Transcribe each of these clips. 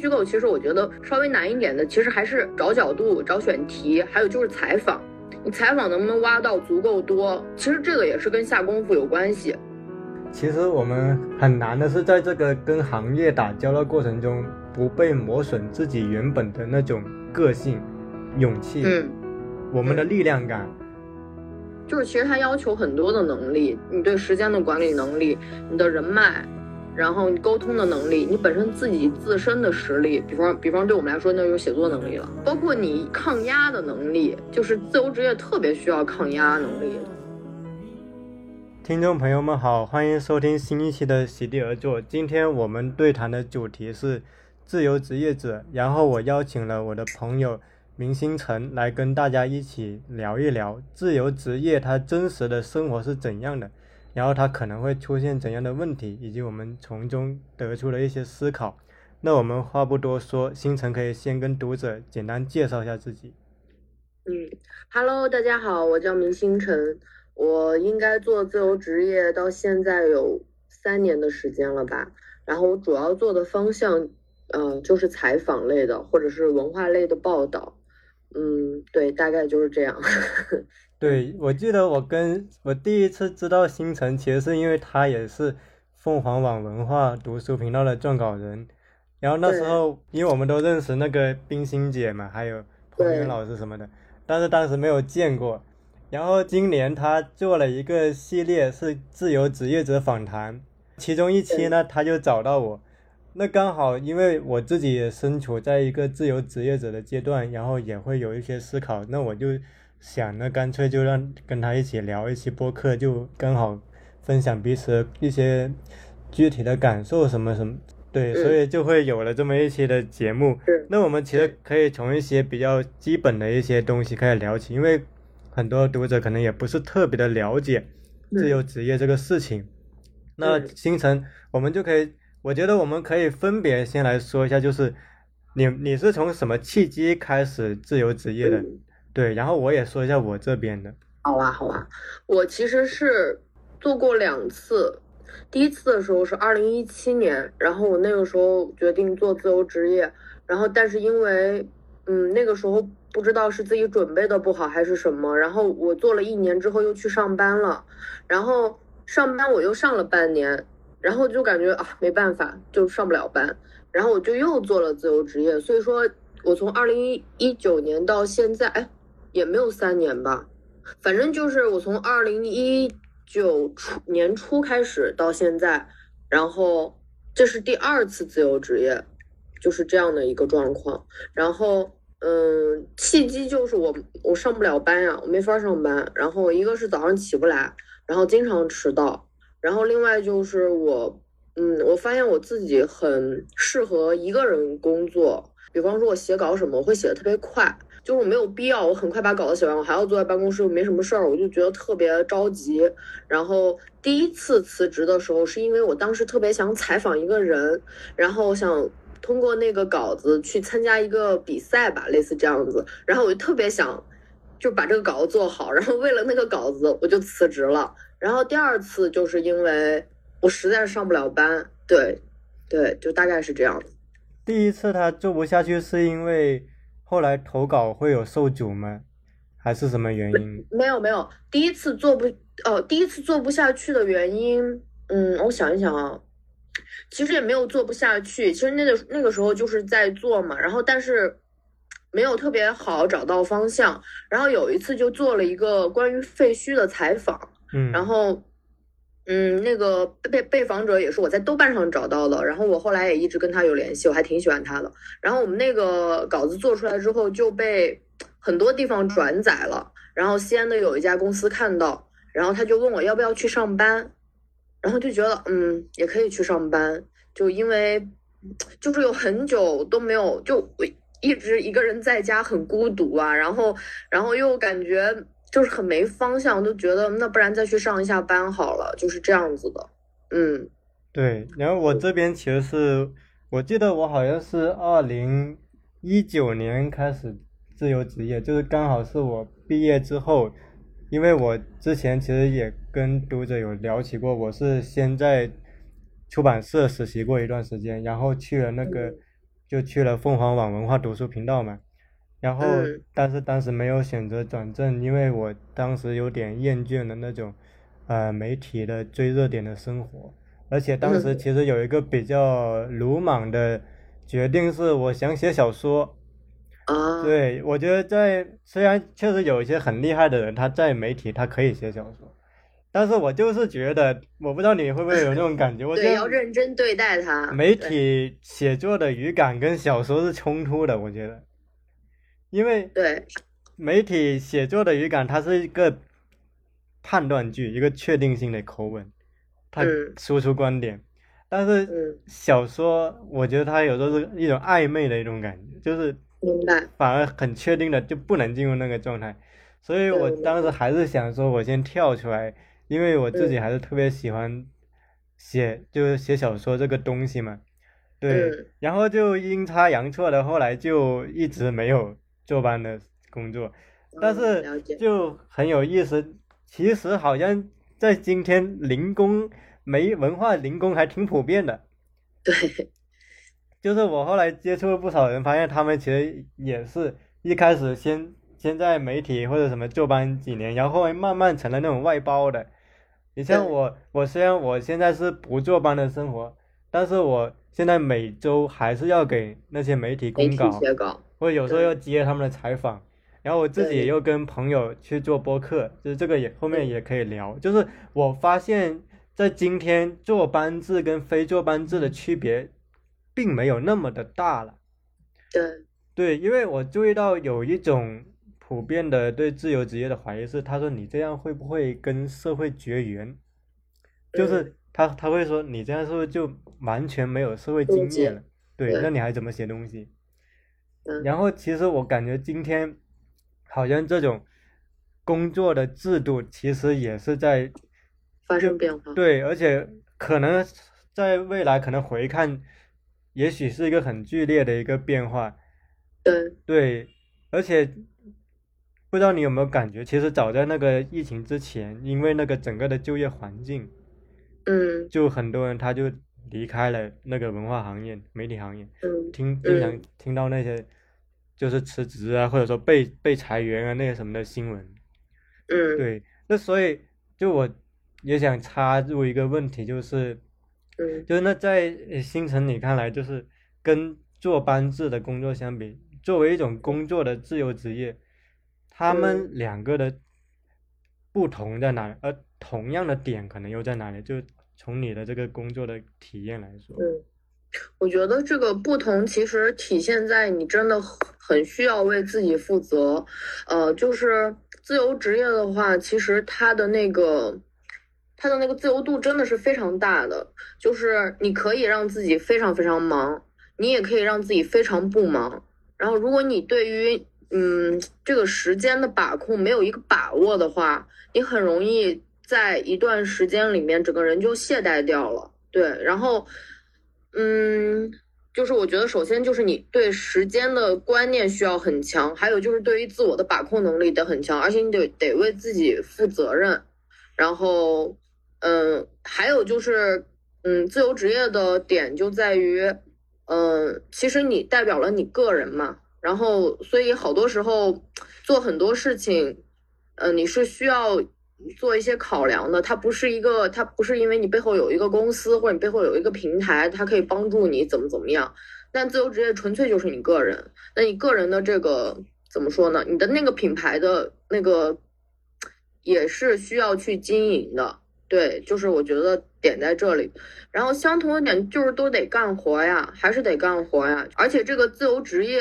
虚构，其实我觉得稍微难一点的，其实还是找角度、找选题，还有就是采访。你采访能不能挖到足够多？其实这个也是跟下功夫有关系。其实我们很难的是在这个跟行业打交道过程中，不被磨损自己原本的那种个性、勇气，嗯，我们的力量感。就是其实它要求很多的能力，你对时间的管理能力，你的人脉。然后你沟通的能力，你本身自己自身的实力，比方比方对我们来说，那就是写作能力了。包括你抗压的能力，就是自由职业特别需要抗压能力。听众朋友们好，欢迎收听新一期的席地而坐。今天我们对谈的主题是自由职业者，然后我邀请了我的朋友明星晨来跟大家一起聊一聊自由职业他真实的生活是怎样的。然后它可能会出现怎样的问题，以及我们从中得出了一些思考。那我们话不多说，星辰可以先跟读者简单介绍一下自己。嗯，Hello，大家好，我叫明星辰，我应该做自由职业到现在有三年的时间了吧。然后我主要做的方向，嗯，就是采访类的或者是文化类的报道。嗯，对，大概就是这样。对，我记得我跟我第一次知道星辰，其实是因为他也是凤凰网文化读书频道的撰稿人，然后那时候因为我们都认识那个冰心姐嘛，还有彭云老师什么的，但是当时没有见过。然后今年他做了一个系列是自由职业者访谈，其中一期呢他就找到我，那刚好因为我自己也身处在一个自由职业者的阶段，然后也会有一些思考，那我就。想那干脆就让跟他一起聊一期播客，就刚好分享彼此一些具体的感受什么什么，对，所以就会有了这么一期的节目。那我们其实可以从一些比较基本的一些东西开始聊起，因为很多读者可能也不是特别的了解自由职业这个事情。那星辰，我们就可以，我觉得我们可以分别先来说一下，就是你你是从什么契机开始自由职业的？对，然后我也说一下我这边的。好啊，好啊，我其实是做过两次，第一次的时候是二零一七年，然后我那个时候决定做自由职业，然后但是因为，嗯，那个时候不知道是自己准备的不好还是什么，然后我做了一年之后又去上班了，然后上班我又上了半年，然后就感觉啊没办法，就上不了班，然后我就又做了自由职业，所以说我从二零一九年到现在，哎。也没有三年吧，反正就是我从二零一九初年初开始到现在，然后这是第二次自由职业，就是这样的一个状况。然后，嗯，契机就是我我上不了班呀，我没法上班。然后一个是早上起不来，然后经常迟到。然后另外就是我，嗯，我发现我自己很适合一个人工作，比方说我写稿什么，我会写的特别快。就是我没有必要，我很快把稿子写完，我还要坐在办公室，又没什么事儿，我就觉得特别着急。然后第一次辞职的时候，是因为我当时特别想采访一个人，然后想通过那个稿子去参加一个比赛吧，类似这样子。然后我就特别想就把这个稿子做好，然后为了那个稿子，我就辞职了。然后第二次就是因为我实在是上不了班，对，对，就大概是这样子。第一次他做不下去是因为。后来投稿会有受阻吗？还是什么原因？没有没有，第一次做不哦，第一次做不下去的原因，嗯，我想一想啊，其实也没有做不下去，其实那个那个时候就是在做嘛，然后但是没有特别好找到方向，然后有一次就做了一个关于废墟的采访，嗯，然后。嗯，那个被被访者也是我在豆瓣上找到的，然后我后来也一直跟他有联系，我还挺喜欢他的。然后我们那个稿子做出来之后就被很多地方转载了，然后西安的有一家公司看到，然后他就问我要不要去上班，然后就觉得嗯也可以去上班，就因为就是有很久都没有，就我一直一个人在家很孤独啊，然后然后又感觉。就是很没方向，都觉得那不然再去上一下班好了，就是这样子的。嗯，对。然后我这边其实是，我记得我好像是二零一九年开始自由职业，就是刚好是我毕业之后，因为我之前其实也跟读者有聊起过，我是先在出版社实习过一段时间，然后去了那个就去了凤凰网文化读书频道嘛。然后嗯，但是当时没有选择转正，因为我当时有点厌倦了那种，呃，媒体的追热点的生活。而且当时嗯其实有一个比较鲁莽的决定，是我想写小说。啊，对，我觉得在虽然确实有一些很厉害的人，他在媒体他可以写小说，但是我就是觉得，我不知道你会不会有那种感觉，我 觉得，要认真对待它。媒体写作的语感跟小说是冲突的，我觉得，因为对，媒体写作的语感，它是一个判断句，一个确定性的口吻，它嗯输出观点。但是嗯小说，我觉得它有时候是一种暧昧的一种感觉，就是明白。反而很确定的就不能进入那个状态。所以我当时还是想说，我先跳出来，因为我自己嗯还是特别喜欢写，就是写小说这个东西嘛。对，嗯然后就阴差阳错的，后来就一直没有坐班的工作，但嗯是。就很有意思。其实好像在今天零工没文化零工还挺普遍的，对，就是我后来接触了不少人，发现他们其实也是一开始先先在媒体或者什么坐班几年，然后慢慢成了那种外包的。你像我，我虽然我现在是不坐班的生活，但是我现在每周还是要给那些媒体媒体公稿，写稿。或者有时候要接他们的采访，然后我自己也对又跟朋友去做播客，就是这个也后面也可以聊。就是我发现，在今天做班制跟非做班制的区别，并没有那么的大了。对，对，因为我注意到有一种普遍的对自由职业的怀疑是，他说你这样会不会跟社会绝缘？就是嗯他他会说你这样是不是就完全没有社会经验了？对那你还怎么写东西？嗯然后其实我感觉今天好像这种工作的制度其实也是在发生变化。对，而且可能在未来可能回看，也许是一个很剧烈的一个变化。对，对，而且不知道你有没有感觉，其实早在那个疫情之前，因为那个整个的就业环境，嗯就很多人他就离开了那个文化行业、媒体行业。嗯听经常嗯听到那些就是辞职啊，或者说被被裁员啊那些什么的新闻。嗯，对，那所以就我也想插入一个问题，就是嗯就是那在呃星辰你看来，就是跟坐班制的工作相比，作为一种工作的自由职业，他们嗯两个的不同在哪里？而同样的点可能又在哪里？就从你的这个工作的体验来说，嗯，我觉得这个不同其实体现在你真的很需要为自己负责。呃，就是自由职业的话，其实它的那个它的那个自由度真的是非常大的，就是你可以让自己非常非常忙，你也可以让自己非常不忙。然后，如果你对于嗯这个时间的把控没有一个把握的话，你很容易在一段时间里面整个人就懈怠掉了。对，然后嗯，就是我觉得首先就是你对时间的观念需要很强，还有就是对于自我的把控能力得很强，而且你得得为自己负责任。然后，嗯，还有就是，嗯，自由职业的点就在于，嗯，其实你代表了你个人嘛，然后所以好多时候做很多事情，嗯，你是需要做一些考量的。它不是一个，它不是因为你背后有一个公司或者你背后有一个平台，它可以帮助你怎么怎么样。但自由职业纯粹就是你个人，那你个人的这个怎么说呢？你的那个品牌的那个也是需要去经营的。对，就是我觉得点在这里，然后相同的点就是都得干活呀，还是得干活呀，而且这个自由职业，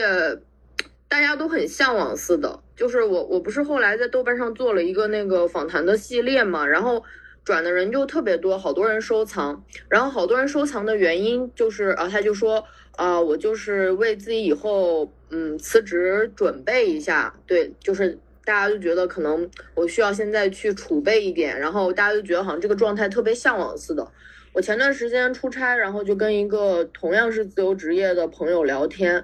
大家都很向往似的。就是我，我不是后来在豆瓣上做了一个那个访谈的系列嘛，然后转的人就特别多，好多人收藏，然后好多人收藏的原因就是啊，他就说啊，我就是为自己以后嗯辞职准备一下，对，就是。大家就觉得可能我需要现在去储备一点，然后大家就觉得好像这个状态特别向往似的。我前段时间出差，然后就跟一个同样是自由职业的朋友聊天，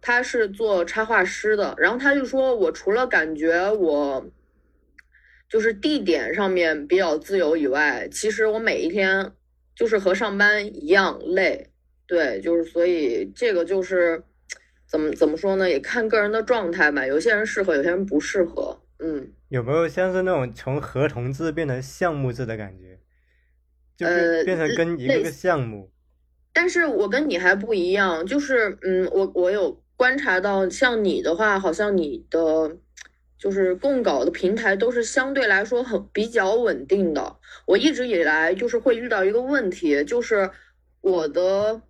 他是做插画师的，然后他就说我除了感觉我就是地点上面比较自由以外，其实我每一天就是和上班一样累。对，就是所以这个就是怎么怎么说呢？也看个人的状态吧。有些人适合，有些人不适合。嗯，有没有像是那种从合同制变成项目制的感觉？就呃变成跟一个个项目。但是我跟你还不一样，就是嗯，我我有观察到，像你的话，好像你的就是供稿的平台都是相对来说很比较稳定的。我一直以来就是会遇到一个问题，就是我的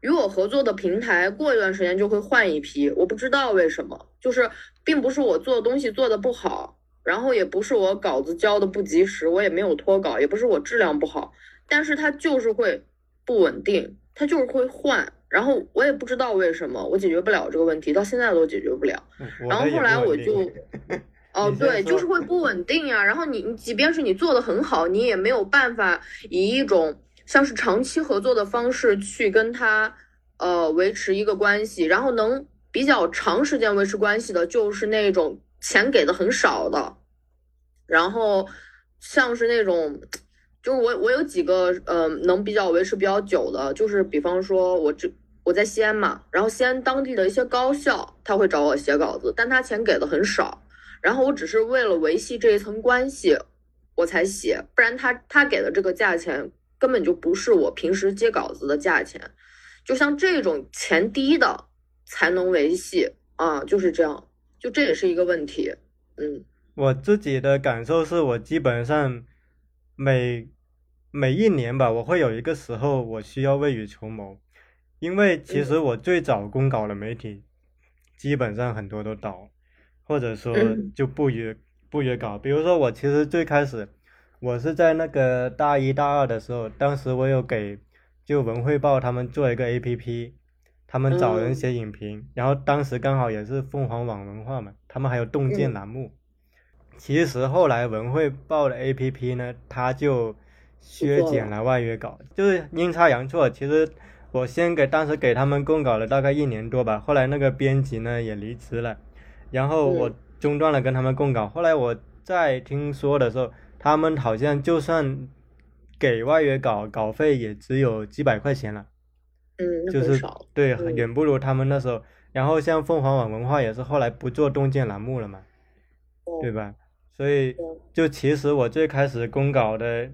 与我合作的平台过一段时间就会换一批，我不知道为什么，就是并不是我做东西做的不好，然后也不是我稿子交的不及时，我也没有脱稿，也不是我质量不好，但是它就是会不稳定，它就是会换，然后我也不知道为什么，我解决不了这个问题，到现在都解决不了。然后后来我就，哦，对，就是会不稳定呀。然后你，你即便是你做的很好，你也没有办法以一种像是长期合作的方式去跟他呃维持一个关系，然后能比较长时间维持关系的，就是那种钱给的很少的，然后像是那种。就是我，我有几个呃能比较维持比较久的，就是比方说我这我在西安嘛，然后西安当地的一些高校他会找我写稿子，但他钱给的很少，然后我只是为了维系这一层关系我才写，不然他他给的这个价钱根本就不是我平时接稿子的价钱，就像这种钱低的才能维系啊，就是这样，就这也是一个问题，嗯。我自己的感受是我基本上每每一年吧，我会有一个时候我需要未雨绸缪，因为其实我最早公稿的媒体基本上很多都倒，或者说嗯就不约不约稿。比如说我其实最开始我是在那个大一大二的时候，当时我有给就文汇报他们做一个 APP，他们找人嗯写影评，然后当时刚好也是凤凰网文化嘛，他们还有洞见嗯栏目。其实后来文汇报的 APP 呢，它就削减了外约稿，就是阴差阳错。其实我先给当时给他们供稿了大概一年多吧，后来那个编辑呢也离职了，然后我嗯中断了跟他们供稿。后来我再听说的时候，他们好像就算给外约稿，稿费也只有几百块钱了。嗯，就是少，对，嗯远不如他们那时候。然后像凤凰网文化也是后来不做洞见栏目了嘛，对吧？所以就其实我最开始供稿的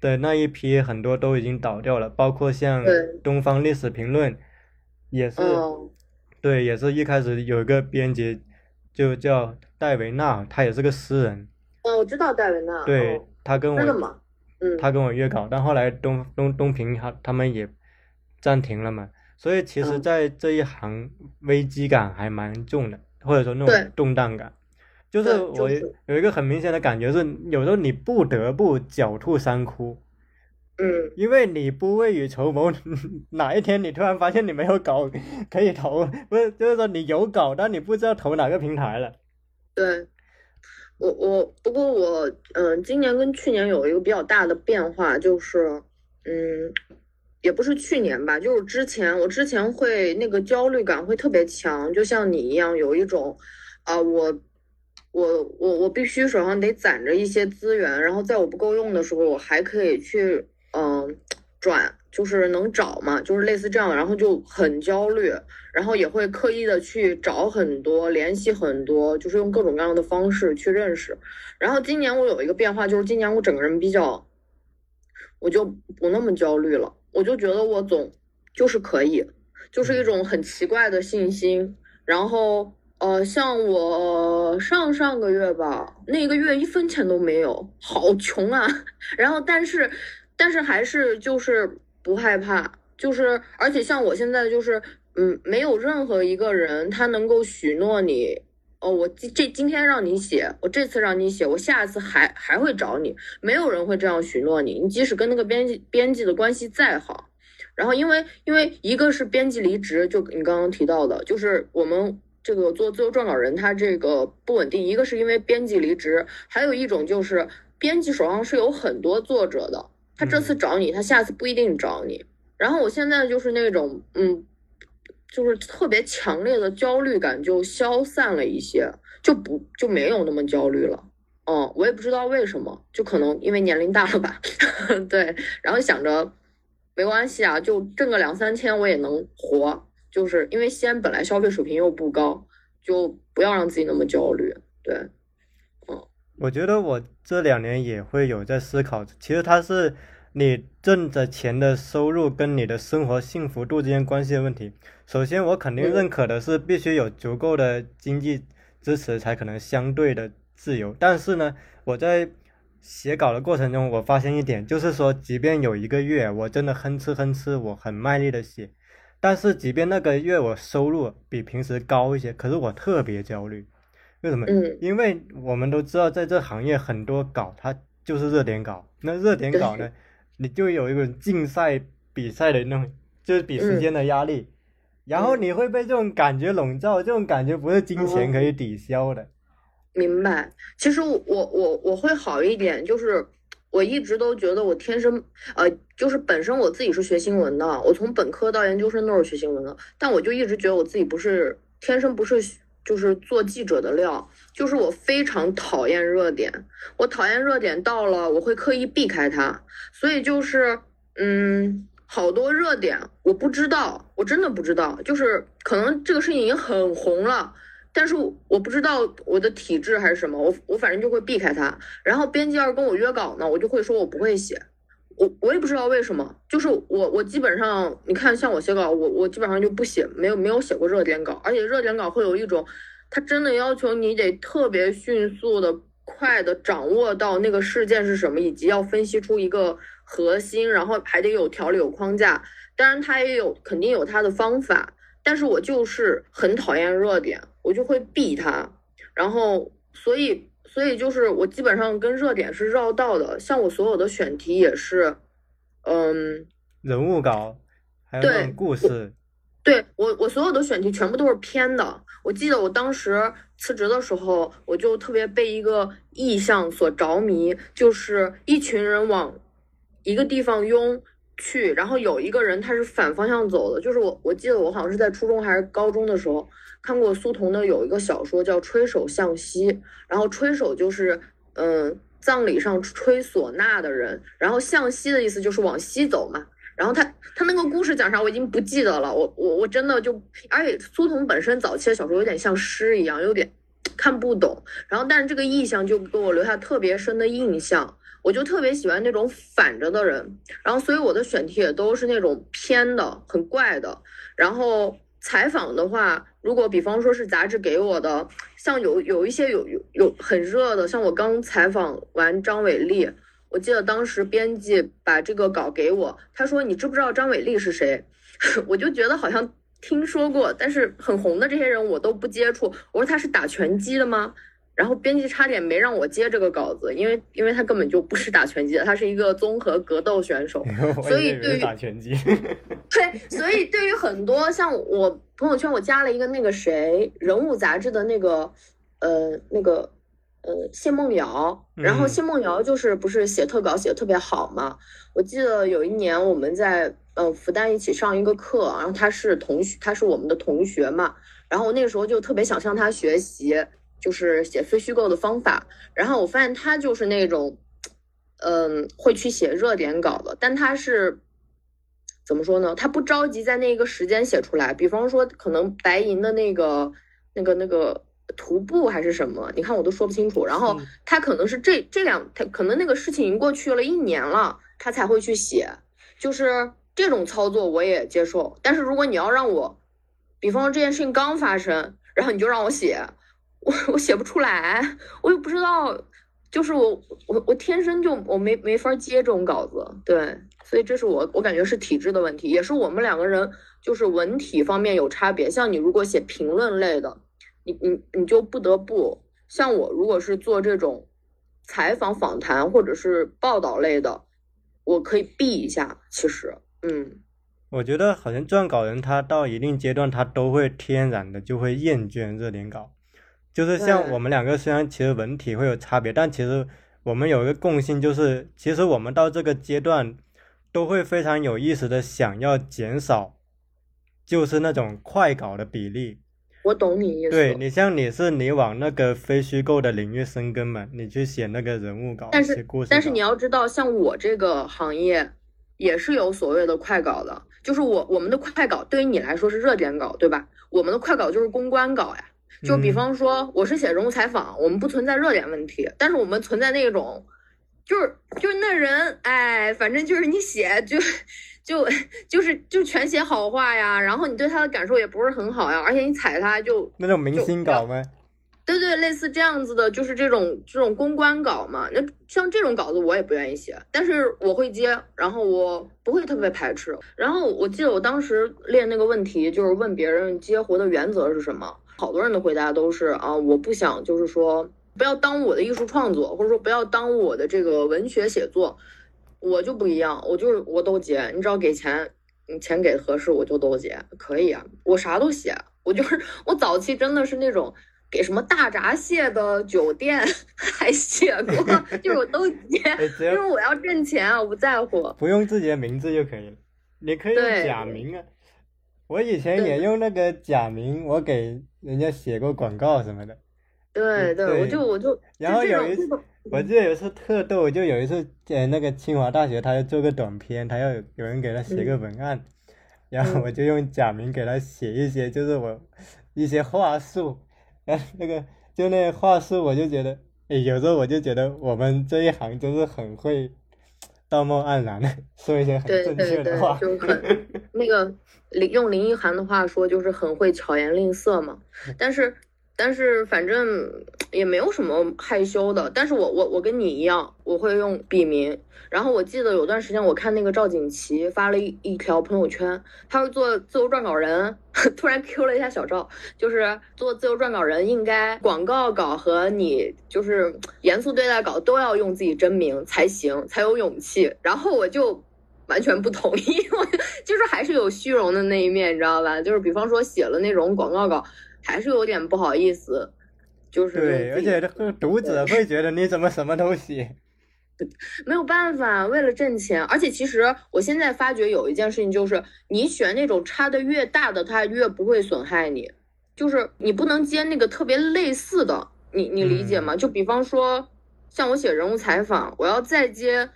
的那一批很多都已经倒掉了，包括像东方历史评论，也是嗯。对，也是一开始有一个编辑就叫戴维娜，他也是个诗人，嗯，我知道戴维娜，对哦他跟我？嗯，他跟我约稿，但后来东东东平他他们也暂停了嘛，所以其实，嗯。在这一行危机感还蛮重的，或者说那种动荡感，就是我有一个很明显的感觉是，有时候你不得不狡兔三窟，嗯，因为你不未雨绸缪，哪一天你突然发现你没有稿 可以投，不是就是说你有稿，但你不知道投哪个平台了。对，我我不过我嗯、今年跟去年有一个比较大的变化，就是嗯，也不是去年吧，就是之前我之前会那个焦虑感会特别强，就像你一样，有一种啊、我我我我必须手上得攒着一些资源，然后在我不够用的时候，我还可以去嗯、转，就是能找嘛，就是类似这样，然后就很焦虑。然后也会刻意的去找很多、联系很多，就是用各种各样的方式去认识。然后今年我有一个变化，就是今年我整个人比较，我就不那么焦虑了，我就觉得我总就是可以，就是一种很奇怪的信心。然后呃，像我上上个月吧，那个月一分钱都没有，好穷啊。然后但是但是还是就是不害怕，就是而且像我现在就是。嗯，没有任何一个人他能够许诺你，哦，我这这今天让你写，我这次让你写，我下次还还会找你，没有人会这样许诺你。你即使跟那个编辑编辑的关系再好，然后因为因为一个是编辑离职，就你刚刚提到的，就是我们这个做自由撰稿人他这个不稳定，一个是因为编辑离职，还有一种就是编辑手上是有很多作者的，他这次找你，他下次不一定找你。然后我现在就是那种嗯。就是特别强烈的焦虑感就消散了一些，就不就没有那么焦虑了。嗯，我也不知道为什么，就可能因为年龄大了吧。对，然后想着没关系啊，就挣个两三千我也能活。就是因为西安本来消费水平又不高，就不要让自己那么焦虑。对，嗯，我觉得我这两年也会有在思考，其实它是你挣的钱的收入跟你的生活幸福度之间关系的问题。首先，我肯定认可的是必须有足够的经济支持才可能相对的自由。但是呢，我在写稿的过程中，我发现一点，就是说，即便有一个月我真的哼哧哼哧，我很卖力的写，但是即便那个月我收入比平时高一些，可是我特别焦虑，为什么？嗯，因为我们都知道，在这行业很多稿它就是热点稿，那热点稿呢，你就有一种竞赛比赛的那种，就是比时间的压力，然后你会被这种感觉笼罩，这种感觉不是金钱可以抵消的。明白，其实我我我会好一点，就是我一直都觉得我天生呃，就是本身我自己是学新闻的，我从本科到研究生都是学新闻的，但我就一直觉得我自己不是天生不是就是做记者的料，就是我非常讨厌热点，我讨厌热点到了我会刻意避开它，所以就是嗯，好多热点我不知道，我真的不知道，就是可能这个事情已经很红了。但是我不知道我的体质还是什么，我我反正就会避开它。然后编辑要是跟我约稿呢，我就会说我不会写。我我也不知道为什么，就是我我基本上你看像我写稿，我我基本上就不写，没有没有写过热点稿。而且热点稿会有一种，它真的要求你得特别迅速的、快的掌握到那个事件是什么，以及要分析出一个核心，然后还得有条理、有框架。当然，它也有肯定有它的方法。但是我就是很讨厌热点，我就会避它，然后所以所以就是我基本上跟热点是绕道的，像我所有的选题也是，嗯，人物稿，还有故事，对我我所有的选题全部都是偏的。我记得我当时辞职的时候，我就特别被一个意象所着迷，就是一群人往一个地方拥。去，然后有一个人他是反方向走的，就是我，我记得我好像是在初中还是高中的时候看过苏童的有一个小说叫《吹手向西》，然后吹手就是嗯葬礼上吹唢呐的人，然后向西的意思就是往西走嘛，然后他他那个故事讲啥我已经不记得了，我我我真的就，而且苏童本身早期的小说有点像诗一样，有点看不懂，然后但是这个意象就给我留下特别深的印象。我就特别喜欢那种反着的人，然后所以我的选题也都是那种偏的、很怪的。然后采访的话，如果比方说是杂志给我的，像有有一些有有有很热的，像我刚采访完张伟丽，我记得当时编辑把这个稿给我，他说你知不知道张伟丽是谁？我就觉得好像听说过，但是很红的这些人我都不接触。我说他是打拳击的吗？然后编辑差点没让我接这个稿子，因为因为他根本就不是打拳击的，他是一个综合格斗选手，所以对于打拳击，对，所以对于很多像我朋友圈，我加了一个那个谁人物杂志的那个呃那个呃谢梦瑶，然后谢梦瑶就是不是写特稿写的特别好嘛？我记得有一年我们在呃复旦一起上一个课，然后他是同学，他是我们的同学嘛，然后我那个时候就特别想向他学习。就是写非虚构的方法，然后我发现他就是那种，嗯，会去写热点稿的，但他是怎么说呢？他不着急在那个时间写出来。比方说，可能白银的那个、那个、那个徒步还是什么，你看我都说不清楚。然后他可能是这这两，他可能那个事情已经过去了一年了，他才会去写。就是这种操作我也接受，但是如果你要让我，比方说这件事情刚发生，然后你就让我写。我我写不出来，我又不知道，就是我我我天生就我没没法接这种稿子，对，所以这是我我感觉是体质的问题，也是我们两个人就是文体方面有差别。像你如果写评论类的，你你你就不得不像我，如果是做这种采访访谈或者是报道类的，我可以避一下。其实，嗯，我觉得好像撰稿人他到一定阶段他都会天然的就会厌倦热点稿。就是像我们两个，虽然其实文体会有差别，但其实我们有一个共性，就是其实我们到这个阶段都会非常有意识的想要减少，就是那种快稿的比例。我懂你意思。对你像你是你往那个非虚构的领域深耕嘛，你去写那个人物稿、但是故事。但是你要知道，像我这个行业，也是有所谓的快稿的，就是我我们的快稿对于你来说是热点稿，对吧？我们的快稿就是公关稿呀。就比方说，我是写人物采访，我们不存在热点问题，但是我们存在那种，就是就是那人，哎，反正就是你写就就就是就全写好话呀，然后你对他的感受也不是很好呀，而且你踩他就那种明星稿吗？对对，类似这样子的，就是这种这种公关稿嘛。那像这种稿子我也不愿意写，但是我会接，然后我不会特别排斥。然后我记得我当时练那个问题，就是问别人接活的原则是什么。好多人的回答都是啊，我不想，就是说不要耽误我的艺术创作，或者说不要耽误我的这个文学写作。我就不一样，我就是我都接，你只要给钱，你钱给合适，我就都接，可以啊，我啥都写。我就是 我早期真的是那种给什么大闸蟹的酒店 还写过，就是我都接，因为我要挣钱啊，我不在乎。不用自己的名字就可以了，你可以用假名啊。我以前也用那个假名，我给人家写过广告什么的。对对，我就我就。然后有一次，我记得有一次特逗，就有一次呃那个清华大学，他要做个短片，他要有人给他写个文案，然后我就用假名给他写一些，就是我一些话术，然后那个就那个话术，我就觉得，哎，有时候我就觉得我们这一行真是很会道貌岸然的 说一些很正确的话，就很 那个。林用林一涵的话说，就是很会巧言令色嘛。但是，但是反正也没有什么害羞的。但是我我我跟你一样，我会用笔名。然后我记得有段时间，我看那个赵锦旗发了一一条朋友圈，他是做自由撰稿人，突然 Q 了一下小赵，就是做自由撰稿人应该广告稿和你就是严肃对待稿都要用自己真名才行，才有勇气。然后我就。完全不同意，就是还是有虚荣的那一面，你知道吧？就是比方说写了那种广告稿，还是有点不好意思。就是对，而且读者会觉得你怎么什么东西。没有办法，为了挣钱。而且其实我现在发觉有一件事情，就是你选那种差的越大的，它越不会损害你。就是你不能接那个特别类似的，你你理解吗？就比方说，像我写人物采访，我要再接，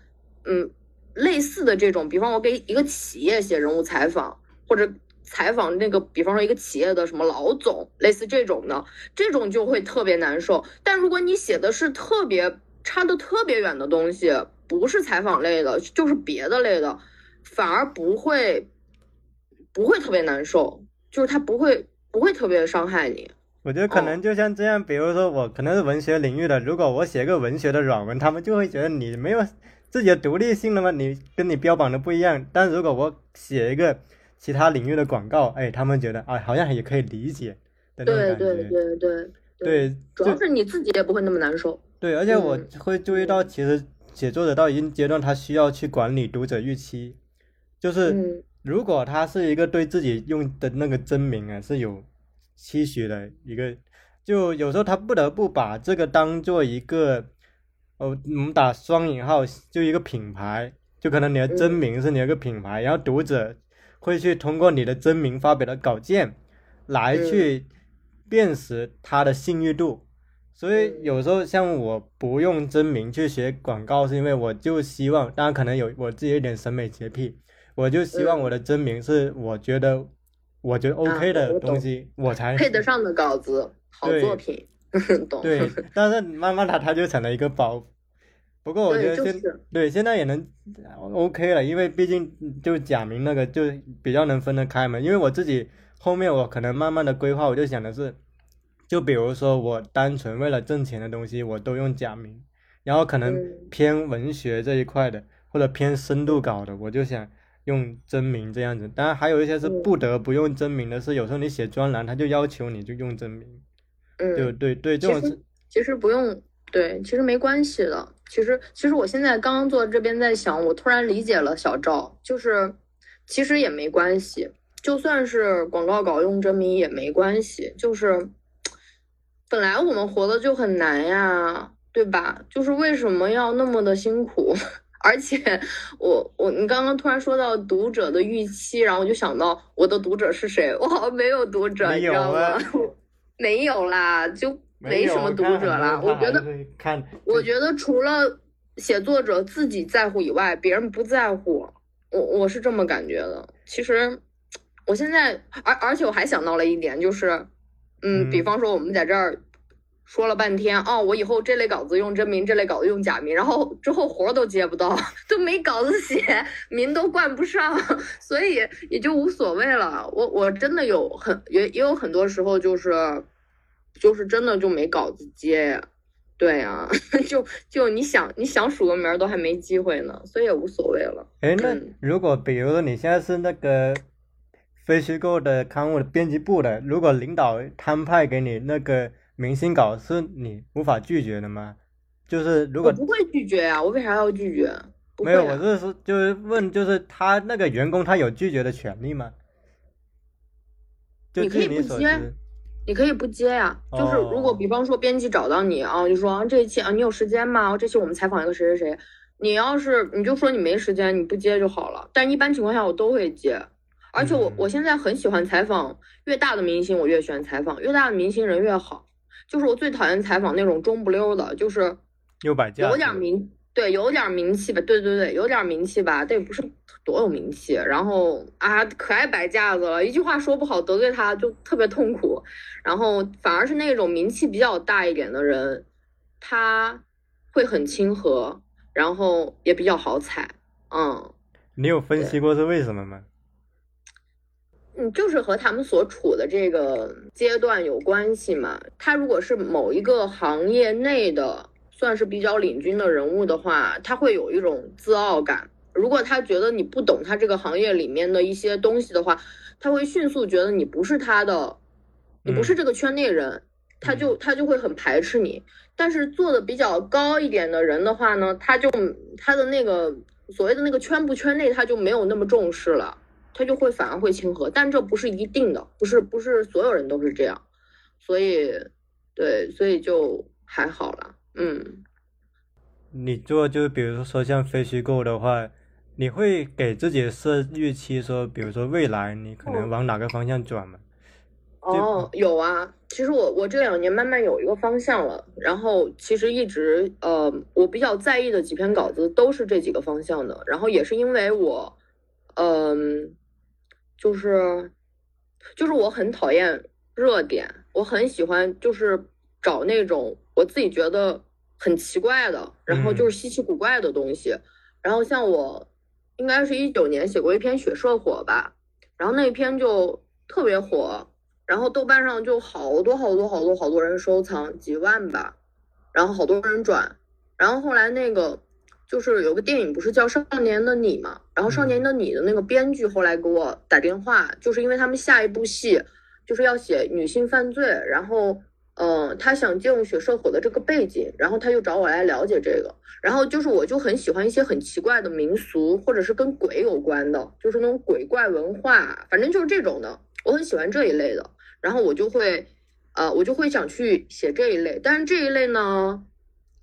嗯。类似的这种，比方我给一个企业写人物采访，或者采访那个，比方说一个企业的什么老总，类似这种的，这种就会特别难受。但如果你写的是特别差的特别远的东西，不是采访类的，就是别的类的，反而不会不会特别难受，就是他不会不会特别伤害你。我觉得可能就像这样，比如说我可能是文学领域的，如果我写个文学的软文，他们就会觉得你没有。自己的独立性了吗？你跟你标榜的不一样。但如果我写一个其他领域的广告，哎，他们觉得啊，好像也可以理解的那种感觉。对对对对对，主要是你自己也不会那么难受。对，而且我会注意到，其实写作者到一定阶段，他需要去管理读者预期。就是如果他是一个对自己用的那个真名啊是有期许的一个，就有时候他不得不把这个当做一个。哦，我们打双引号，就一个品牌，就可能你的真名是你一个品牌，然后读者会去通过你的真名发表的稿件来去辨识它的信誉度。所以有时候像我不用真名去写广告，是因为我就希望，当然可能有我自己一点审美洁癖，我就希望我的真名是我觉得我觉得 OK 的东西，我才配得上的稿子，好作品。对，但是慢慢的它就成了一个包。不过我觉得现对现在也能 OK 了，因为毕竟就假名那个就比较能分得开嘛。因为我自己后面我可能慢慢的规划，我就想的是，就比如说我单纯为了挣钱的东西，我都用假名，然后可能偏文学这一块的或者偏深度稿的，我就想用真名这样子。当然还有一些是不得不用真名的，是有时候你写专栏，他就要求你就用真名。嗯，对对对，这种是其实不用，对，其实没关系的。其实其实我现在刚刚坐这边在想，我突然理解了小赵，就是其实也没关系，就算是广告稿用真名也没关系，就是本来我们活的就很难呀，对吧？就是为什么要那么的辛苦？而且我我你刚刚突然说到读者的预期，然后我就想到我的读者是谁？我好像没有读者，你知道吗？没有啦，就没什么读者啦。我觉得，我觉得除了写作者自己在乎以外，别人不在乎。我我是这么感觉的。其实我现在，而而且我还想到了一点，就是，嗯，嗯比方说我们在这儿说了半天，哦，我以后这类稿子用真名，这类稿子用假名，然后之后活儿都接不到，都没稿子写，名都冠不上，所以也就无所谓了。我我真的有很也也有很多时候就是就是真的就没稿子接呀。对呀、就就你想你想署个名儿都还没机会呢，所以也无所谓了。哎，那嗯如果比如说你现在是那个非虚构的刊物的编辑部的，如果领导摊派给你那个明星稿，是你无法拒绝的吗？就是如果我不会拒绝呀、我为啥要拒绝？不没有，我是说就是问，就是他那个员工他有拒绝的权利吗？就你可以据你所不接知，你可以不接呀、就是如果哦比方说编辑找到你啊，就说啊这一期啊你有时间吗？这期我们采访一个谁谁谁，你要是你就说你没时间，你不接就好了。但一般情况下我都会接，而且我、嗯我现在很喜欢采访，越大的明星我越喜欢采访，越大的明星人越好。就是我最讨厌采访那种中不溜的，就是有点子名，对，有点名气吧，对对对，有点名气吧，但也不是多有名气。然后啊，可爱摆架子了，一句话说不好得罪他就特别痛苦。然后反而是那种名气比较大一点的人，他会很亲和，然后也比较好踩，嗯。你有分析过是为什么吗？嗯，就是和他们所处的这个阶段有关系嘛。他如果是某一个行业内的，算是比较领军的人物的话，他会有一种自傲感。如果他觉得你不懂他这个行业里面的一些东西的话，他会迅速觉得你不是他的，你不是嗯这个圈内人，他就他就会很排斥你。但是做的比较高一点的人的话呢，他就他的那个所谓的那个圈不圈内，他就没有那么重视了。他就会反而会亲和，但这不是一定的，不是不是所有人都是这样，所以对，所以就还好啦，嗯，你做就比如说像非虚构的话，你会给自己设预期说，比如说未来你可能嗯往哪个方向转吗？哦，有啊，其实我我这两年慢慢有一个方向了，然后其实一直呃，我比较在意的几篇稿子都是这几个方向的，然后也是因为我，嗯、就是就是我很讨厌热点，我很喜欢就是找那种我自己觉得很奇怪的，然后就是稀奇古怪的东西。然后像我应该是一九年写过一篇血社火吧，然后那篇就特别火，然后豆瓣上就好多好多好多好多人收藏，几万吧，然后好多人转，然后后来那个就是有个电影不是叫《少年的你》嘛，然后《少年的你》的那个编剧后来给我打电话，就是因为他们下一部戏就是要写女性犯罪，然后呃他想借用血社火的这个背景，然后他就找我来了解这个，然后就是我就很喜欢一些很奇怪的民俗，或者是跟鬼有关的，就是那种鬼怪文化，反正就是这种的，我很喜欢这一类的，然后我就会呃我就会想去写这一类，但是这一类呢，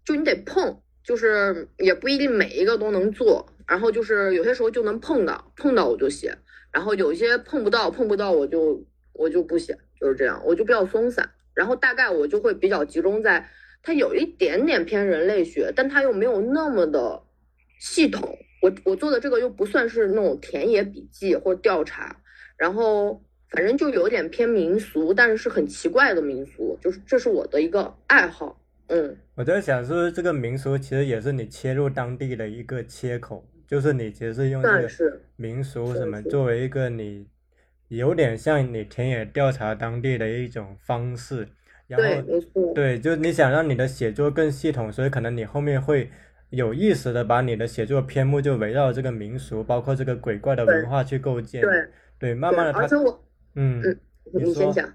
就你得碰。就是也不一定每一个都能做，然后就是有些时候就能碰到，碰到我就写，然后有些碰不到，碰不到我就我就不写，就是这样，我就比较松散，然后大概我就会比较集中在它有一点点偏人类学，但它又没有那么的系统，我我做的这个又不算是那种田野笔记或调查，然后反正就有点偏民俗，但是是很奇怪的民俗，就是这是我的一个爱好，嗯。我在想，是不是这个民俗其实也是你切入当地的一个切口，就是你其实是用这个算是民俗什么作为一个你有点像你田野调查当地的一种方式，然对，后没错。对，就是你想让你的写作更系统，所以可能你后面会有意识的把你的写作篇目就围绕这个民俗，包括这个鬼怪的文化去构建。对对，慢对慢的它，而且我，嗯，你先讲。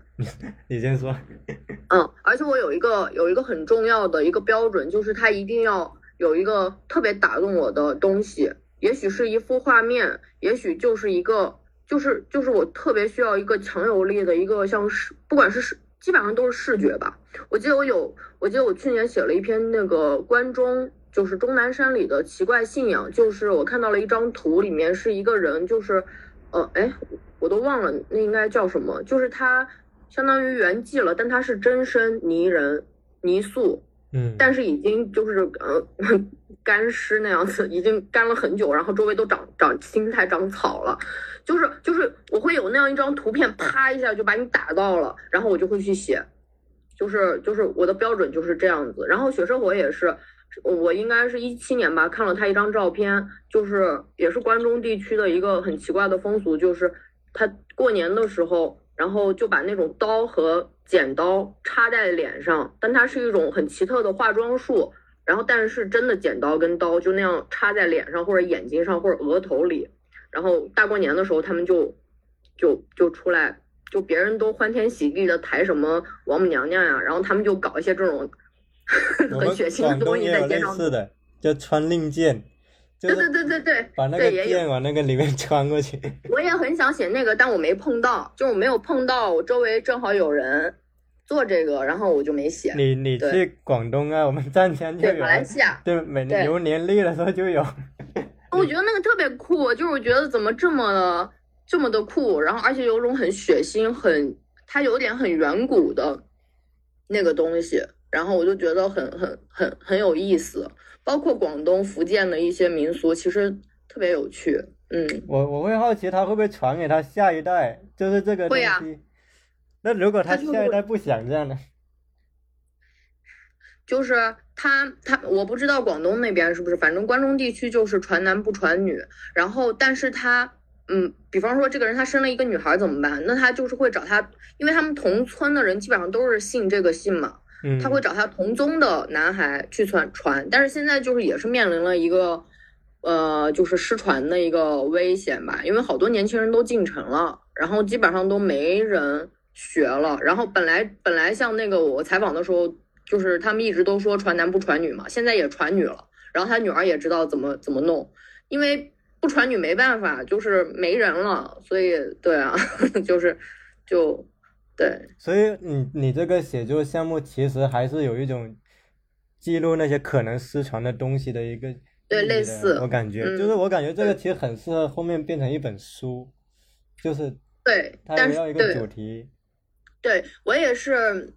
你先说。嗯，而且我有一个有一个很重要的一个标准，就是它一定要有一个特别打动我的东西，也许是一幅画面，也许就是一个，就是就是我特别需要一个强有力的一个像是，不管是视，基本上都是视觉吧。我记得我有，我记得我去年写了一篇那个关中，就是终南山里的奇怪信仰，就是我看到了一张图，里面是一个人，就是，呃，哎，我都忘了那应该叫什么，就是他相当于圆寂了，但他是真身泥人泥塑，嗯，但是已经就是呃干尸那样子，已经干了很久，然后周围都长长青苔、长草了，就是就是我会有那样一张图片，啪一下就把你打到了，然后我就会去写，就是就是我的标准就是这样子。然后雪生活也是，我应该是一七年吧，看了他一张照片，就是也是关中地区的一个很奇怪的风俗，就是他过年的时候，然后就把那种刀和剪刀插在脸上，但它是一种很奇特的化妆术。然后，但是真的剪刀跟刀就那样插在脸上或者眼睛上或者额头里，然后大过年的时候他们就就就出来，就别人都欢天喜地的抬什么王母娘娘呀，然后他们就搞一些这种 很血腥的东西在街上。是的，叫穿令箭。对对对对对，把那个剑往那个里面 穿过去。我也很想写那个，但我没碰到，就我没有碰到，我周围正好有人。做这个，然后我就没写。你你去广东啊？我们湛江就有。马来西亚。对，每年牛年历的时候就有。我觉得那个特别酷，就是我觉得怎么这么这么的酷，然后而且有种很血腥、很它有点很远古的那个东西，然后我就觉得很很很很有意思。包括广东、福建的一些民俗，其实特别有趣。嗯，我我会好奇他会不会传给他下一代，就是这个东西。那如果他下一代不想这样呢？就是他他我不知道广东那边是不是，反正关中地区就是传男不传女。然后，但是他嗯，比方说这个人他生了一个女孩怎么办？那他就是会找他，因为他们同村的人基本上都是信这个信嘛，他会找他同宗的男孩去传传。但是现在就是也是面临了一个呃，就是失传的一个危险吧，因为好多年轻人都进城了，然后基本上都没人。学了，然后本来本来像那个我采访的时候，就是他们一直都说传男不传女嘛，现在也传女了，然后他女儿也知道怎么怎么弄，因为不传女没办法，就是没人了，所以对啊，就是就对，所以你你这个写作项目其实还是有一种记录那些可能失传的东西的一个对类似，我感觉。就是我感觉这个其实很适合后面变成一本书，就是对，它要一个主题。对我也是，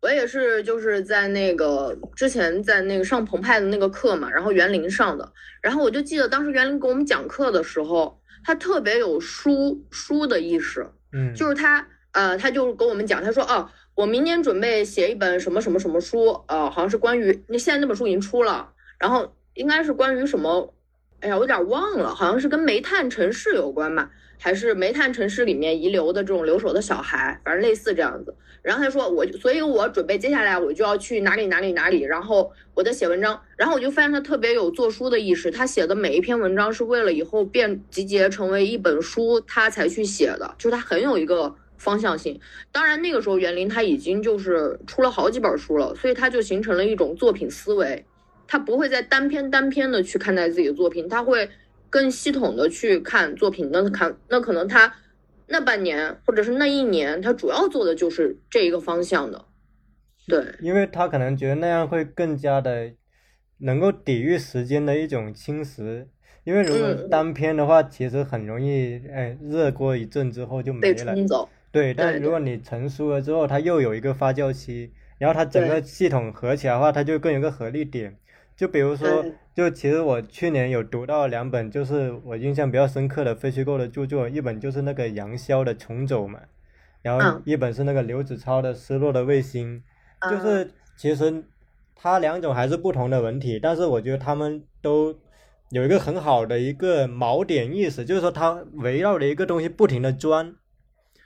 我也是，就是在那个之前在那个上澎湃的那个课嘛，然后园林上的，然后我就记得当时园林给我们讲课的时候，他特别有书书的意识，嗯，就是他呃，他就跟我们讲，他说哦，我明年准备写一本什么什么什么书，呃，好像是关于那现在那本书已经出了，然后应该是关于什么，哎呀，我有点忘了，好像是跟煤炭城市有关吧。还是煤炭城市里面遗留的这种留守的小孩，反正类似这样子。然后他说我，所以我准备接下来我就要去哪里哪里哪里，然后我在写文章。然后我就发现他特别有做书的意识，他写的每一篇文章是为了以后变集结成为一本书，他才去写的，就是他很有一个方向性。当然那个时候园林他已经就是出了好几本书了，所以他就形成了一种作品思维，他不会再单篇单篇的去看待自己的作品，他会。更系统的去看作品，那看那可能他那半年或者是那一年，他主要做的就是这一个方向的，对，因为他可能觉得那样会更加的能够抵御时间的一种侵蚀，因为如果单篇的话，其实很容易哎热过一阵之后就没了，对，但如果你成熟了之后，它又有一个发酵期，然后它整个系统合起来的话，它就更有个合力点。就比如说，就其实我去年有读到两本，就是我印象比较深刻的非虚构的著作，一本就是那个杨逍的《重走》嘛，然后一本是那个刘子超的《失落的卫星》，就是其实它两种还是不同的文体，但是我觉得他们都有一个很好的一个锚点意识，就是说它围绕着一个东西不停的钻。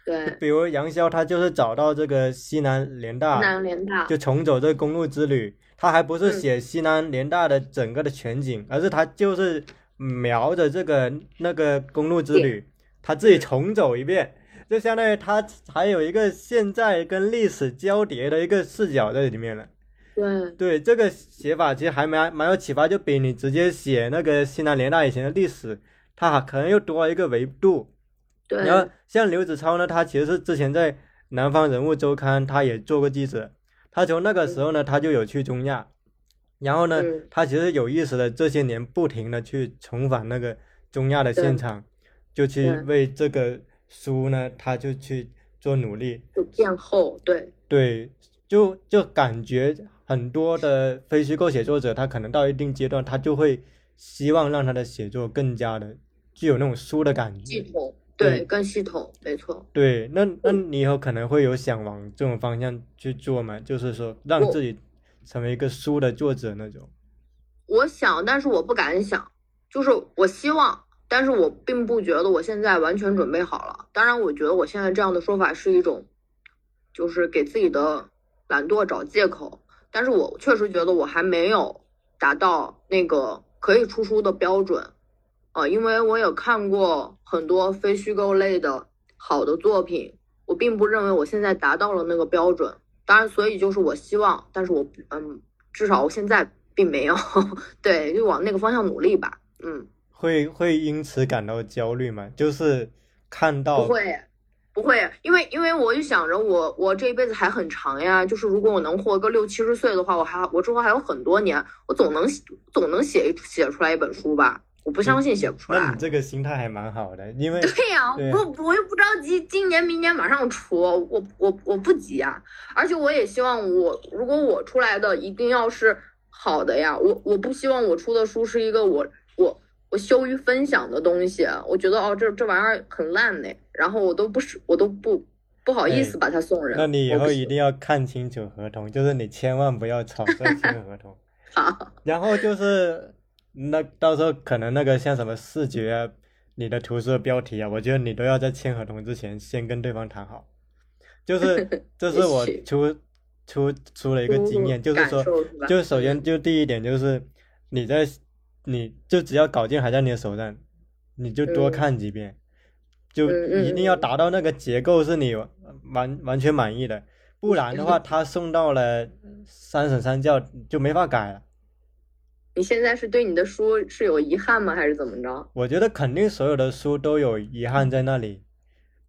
对。比如杨逍他就是找到这个西南联大，西南联大，就重走这个公路之旅。他还不是写西南联大的整个的全景，而是他就是瞄着这个那个公路之旅，他自己重走一遍，就相当于他还有一个现在跟历史交叠的一个视角在里面了。对对，这个写法其实还蛮蛮有启发，就比你直接写那个西南联大以前的历史，它可能又多了一个维度。对。然后像刘子超呢，他其实是之前在南方人物周刊他也做过记者。他从那个时候呢，他就有去中亚，然后呢，他其实有意识的这些年不停的去重返那个中亚的现场，就去为这个书呢，他就去做努力，就变厚，对。对，就就感觉很多的非虚构写作者，他可能到一定阶段，他就会希望让他的写作更加的具有那种书的感觉。系统对，更系统，没错。对，那那你以后可能会有想往这种方向去做吗？就是说让自己成为一个书的作者那种。我想，但是我不敢想，就是我希望，但是我并不觉得我现在完全准备好了。当然，我觉得我现在这样的说法是一种，就是给自己的懒惰找借口。但是我确实觉得我还没有达到那个可以出书的标准，啊，因为我有看过很多非虚构类的好的作品，我并不认为我现在达到了那个标准。当然，所以就是我希望，但是我嗯，至少我现在。并没有，对，就往那个方向努力吧。嗯，会会因此感到焦虑吗？就是看到不会，不会，因为因为我就想着我我这一辈子还很长呀，就是如果我能活个六七十岁的话，我还我之后还有很多年，我总能总能写写出来一本书吧。我不相信写不出来。那你这个心态还蛮好的，因为对呀，我我又不着急，今年明年马上出，我我我不急啊。而且我也希望我如果我出来的一定要是。好的呀，我我不希望我出的书是一个我我我羞于分享的东西，我觉得哦这这玩意儿很烂呢，然后我都不是我都不不好意思把它送人。那你以后一定要看清楚合同，就是你千万不要草率签合同。好。然后就是那到时候可能那个像什么视觉啊，你的图书标题啊，我觉得你都要在签合同之前先跟对方谈好。就是 这是我出。出出了一个经验，就是说，就首先就第一点就是，你在你就只要稿件还在你的手上，你就多看几遍，就一定要达到那个结构是你完完全满意的，不然的话，他送到了三审三教就没法改了。你现在是对你的书是有遗憾吗，还是怎么着？我觉得肯定所有的书都有遗憾在那里。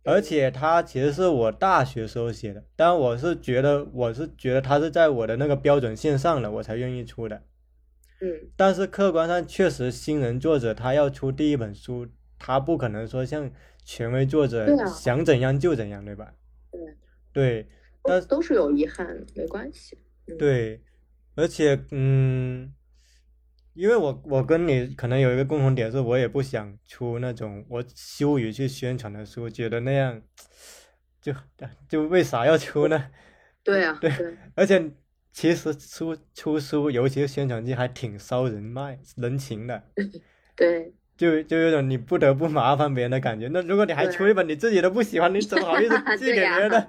而且它其实是我大学时候写的，但我是觉得我是觉得它是在我的那个标准线上了，我才愿意出的。嗯，但是客观上确实，新人作者他要出第一本书，他不可能说像权威作者想怎样就怎样，对吧？对，对，但都是有遗憾，没关系。对，而且嗯。因为我我跟你可能有一个共同点，是我也不想出那种我羞于去宣传的书，觉得那样就就为啥要出呢？对啊，对，而且其实出出书，尤其是宣传期，还挺烧人脉人情的。对。就就有种你不得不麻烦别人的感觉。那如果你还出一本你自己都不喜欢，你怎么好意思 寄给别人呢？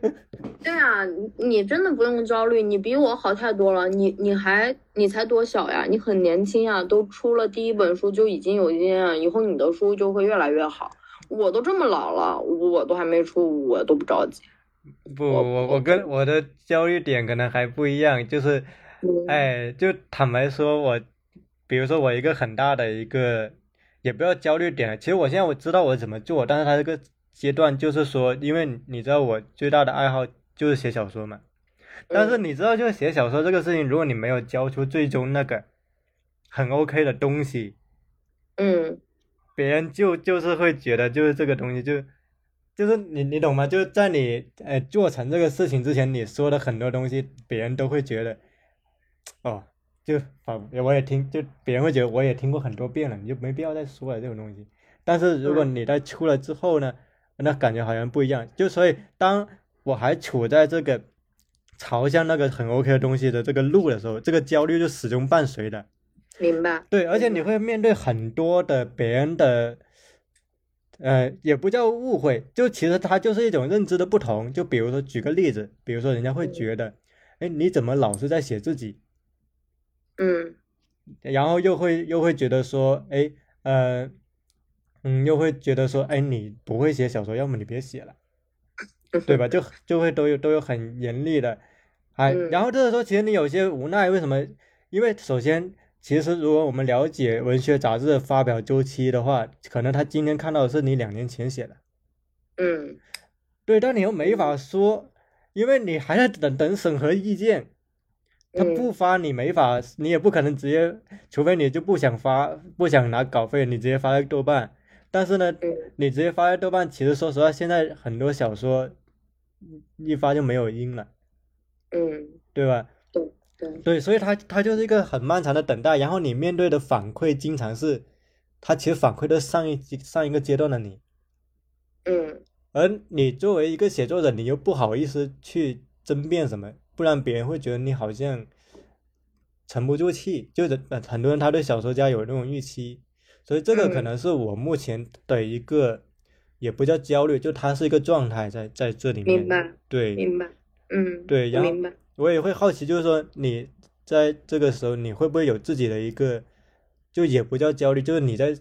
对啊，你你真的不用焦虑，你比我好太多了。你你还你才多小呀？你很年轻呀，都出了第一本书就已经有经验，以后你的书就会越来越好。我都这么老了，我都还没出，我都不着急。不，我我跟我的焦虑点可能还不一样，就是，哎，就坦白说，我比如说我一个很大的一个。也不要焦虑点了。其实我现在我知道我怎么做，但是他这个阶段就是说，因为你知道我最大的爱好就是写小说嘛。但是你知道，就是写小说这个事情，如果你没有交出最终那个很 OK 的东西，嗯，别人就就是会觉得就是这个东西就就是你你懂吗？就是在你呃做成这个事情之前，你说的很多东西，别人都会觉得哦。就反，我也听，就别人会觉得我也听过很多遍了，你就没必要再说了这种东西。但是如果你在出了之后呢，那感觉好像不一样。就所以，当我还处在这个朝向那个很 OK 的东西的这个路的时候，这个焦虑就始终伴随的。明白。对，而且你会面对很多的别人的，呃，也不叫误会，就其实它就是一种认知的不同。就比如说举个例子，比如说人家会觉得，哎，你怎么老是在写自己？嗯，然后又会又会觉得说，哎，呃，嗯，又会觉得说，哎，你不会写小说，要么你别写了，对吧？就就会都有都有很严厉的，哎，然后就是说，其实你有些无奈，为什么？因为首先，其实如果我们了解文学杂志的发表周期的话，可能他今天看到的是你两年前写的，嗯，对，但你又没法说，因为你还在等等审核意见。他不发你没法，你也不可能直接，除非你就不想发，不想拿稿费，你直接发在豆瓣。但是呢，你直接发在豆瓣，其实说实话，现在很多小说一发就没有音了，嗯，对吧？对对，所以他他就是一个很漫长的等待，然后你面对的反馈经常是，他其实反馈的上一上一个阶段的你，嗯。而你作为一个写作者，你又不好意思去争辩什么，不然别人会觉得你好像沉不住气。就是呃很多人他对小说家有那种预期，所以这个可嗯能是我目前的一个，也不叫焦虑，就它是一个状态在在这里面。明白对明白，嗯，对，然后。我也会好奇，就是说你在这个时候，你会不会有自己的一个，就也不叫焦虑，就是你在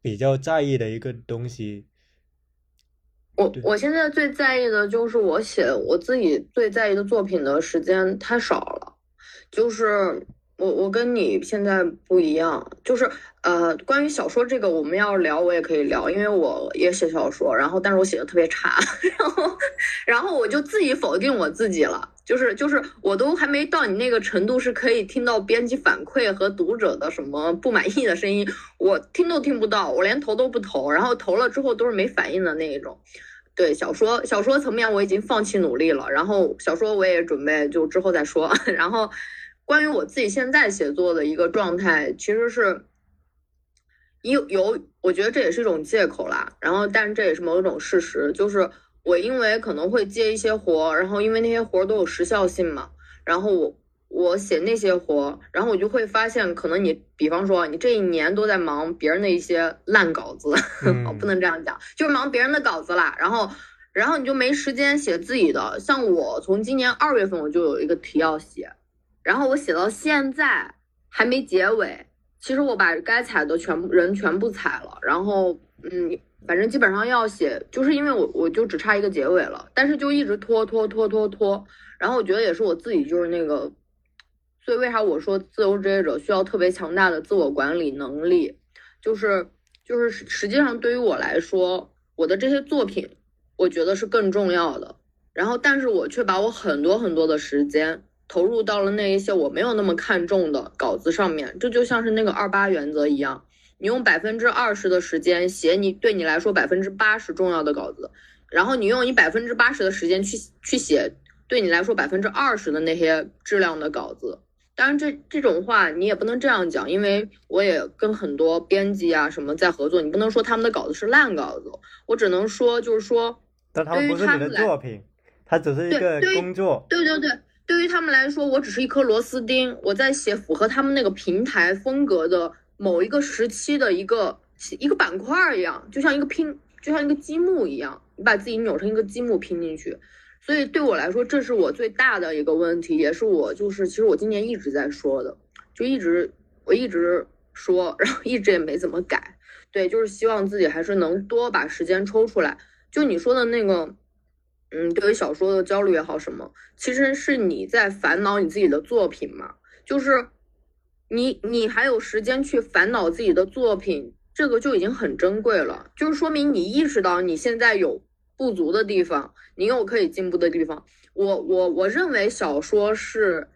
比较在意的一个东西。对。我我现在最在意的就是我写我自己最在意的作品的时间太少了，就是我我跟你现在不一样，就是呃，关于小说这个我们要聊，我也可以聊，因为我也写小说，然后但是我写的特别差，然后然后我就自己否定我自己了，就是就是我都还没到你那个程度，是可以听到编辑反馈和读者的什么不满意的声音，我听都听不到，我连投都不投，然后投了之后都是没反应的那一种。对小说小说层面我已经放弃努力了，然后小说我也准备就之后再说。然后关于我自己现在写作的一个状态，其实是有有，我觉得这也是一种借口啦。然后，但这也是某种事实，就是我因为可能会接一些活，然后因为那些活都有时效性嘛，然后我我写那些活，然后我就会发现，可能你比方说你这一年都在忙别人的一些烂稿子，嗯哦，不能这样讲，就是忙别人的稿子啦，然后。然后你就没时间写自己的，像我从今年二月份我就有一个题要写，然后我写到现在还没结尾。其实我把该踩的全部人全部踩了，然后嗯，反正基本上要写，就是因为我我就只差一个结尾了，但是就一直拖拖拖拖拖。然后我觉得也是我自己就是那个，所以为啥我说自由职业者需要特别强大的自我管理能力，就是就是实际上对于我来说，我的这些作品。我觉得是更重要的，然后但是我却把我很多很多的时间投入到了那一些我没有那么看重的稿子上面，这就像是那个二八原则一样，你用百分之二十的时间写你对你来说百分之八十重要的稿子，然后你用你百分之八十的时间去去写对你来说百分之二十的那些质量的稿子。当然这这种话你也不能这样讲，因为我也跟很多编辑啊什么在合作，你不能说他们的稿子是烂稿子，我只能说就是说。但他们不是你的作品，它只是一个工作。对对对，对于他们来说，我只是一颗螺丝钉，我在写符合他们那个平台风格的某一个时期的一个一个板块一样，就像一个拼，就像一个积木一样，你把自己扭成一个积木拼进去。所以对我来说，这是我最大的一个问题，也是我就是其实我今年一直在说的，就一直我一直说，然后一直也没怎么改。对，就是希望自己还是能多把时间抽出来。就你说的那个，嗯，对于小说的焦虑也好，什么，其实是你在烦恼你自己的作品嘛。就是你，你还有时间去烦恼自己的作品，这个就已经很珍贵了。就是说明你意识到你现在有不足的地方，你有可以进步的地方。我，我，我认为小说是，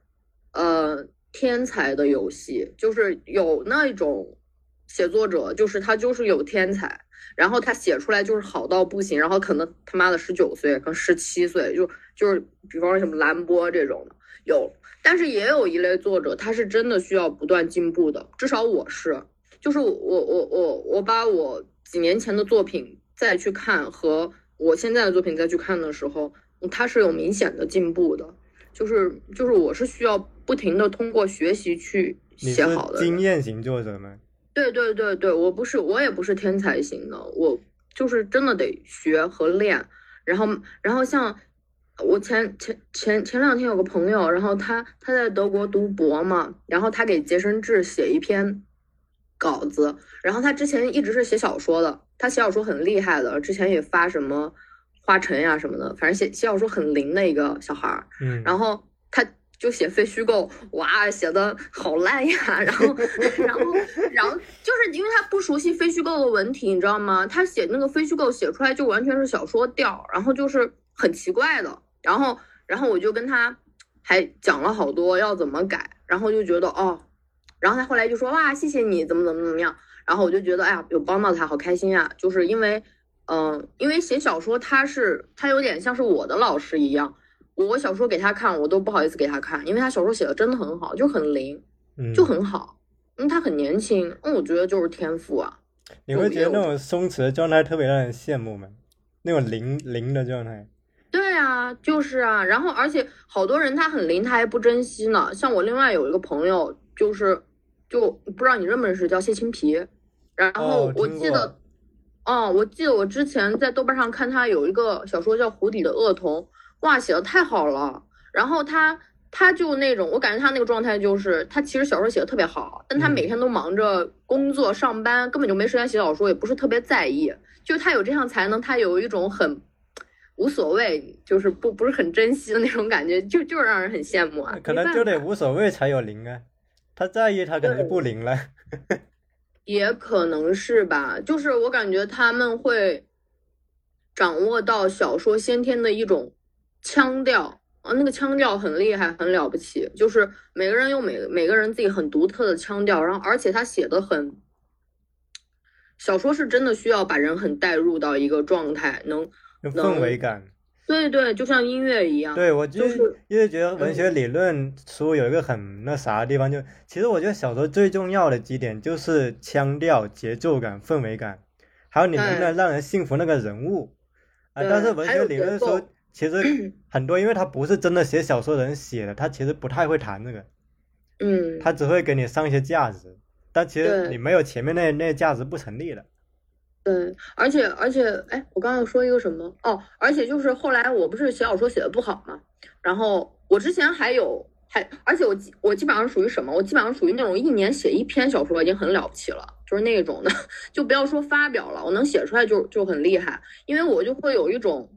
呃，天才的游戏，就是有那种写作者，就是他就是有天才。然后他写出来就是好到不行，然后可能他妈的十九岁，可能十七岁，就就是比方说什么兰波这种的有，但是也有一类作者，他是真的需要不断进步的，至少我是，就是我我我我我把我几年前的作品再去看和我现在的作品再去看的时候，它是有明显的进步的，就是就是我是需要不停的通过学习去写好的。经验型作者吗？对对对对，我不是，我也不是天才型的，我就是真的得学和练。然后，然后像我前前前前两天有个朋友，然后他他在德国读博嘛，然后他给洁身志写一篇稿子，然后他之前一直是写小说的，他写小说很厉害的，之前也发什么花城呀什么的，反正写写小说很灵的一个小孩儿。嗯，然后他。就写非虚构，哇，写的好烂呀！然后，然后，然后就是因为他不熟悉非虚构的文体，你知道吗？他写那个非虚构写出来就完全是小说调，然后就是很奇怪的。然后，然后我就跟他还讲了好多要怎么改，然后就觉得哦，然后他后来就说哇，谢谢你，怎么怎么怎么样。然后我就觉得哎呀，有帮到他，好开心啊！就是因为，嗯、呃，因为写小说他是他有点像是我的老师一样。我小说给他看，我都不好意思给他看，因为他小说写的真的很好，就很灵，嗯，就很好。因为他很年轻，嗯，我觉得就是天赋啊。你会觉得那种松弛的状态特别让人羡慕吗？那种灵灵的状态。对啊，就是啊。然后，而且好多人他很灵，他还不珍惜呢。像我另外有一个朋友，就是就不知道你认不认识，叫谢青皮。然后我记得，哦，我记得我之前在豆瓣上看他有一个小说叫《湖底的恶童》，哇，写的太好了。然后他。他就那种，我感觉他那个状态就是，他其实小说写的特别好，但他每天都忙着工作上班，根本就没时间写小说，也不是特别在意。就是他有这项才能，他有一种很无所谓，就是不不是很珍惜的那种感觉，就就是让人很羡慕啊。可能就得无所谓才有灵啊，他在意他可能就不灵了。也可能是吧，就是我感觉他们会掌握到小说先天的一种腔调。啊，那个腔调很厉害，很了不起。就是每个人有每每个人自己很独特的腔调，然后而且他写的很，小说是真的需要把人很带入到一个状态，能氛围感。对对，就像音乐一样。对，我就是因为觉得文学理论书有一个很那啥的地方，就其实我觉得小说最重要的几点就是腔调、节奏感、氛围感，还有你能不能让人信服那个人物啊。但是文学理论书。其实 很多，因为他不是真的写小说的人写的，他其实不太会谈这个，嗯，他只会给你上一些价值，但其实你没有前面那那价值不成立的。对，而且而且，哎，我刚刚说一个什么？哦，而且就是后来我不是写小说写的不好嘛，然后我之前还有还，而且我我基本上属于什么？我基本上属于那种一年写一篇小说已经很了不起了，就是那种的，就不要说发表了，我能写出来就就很厉害，因为我就会有一种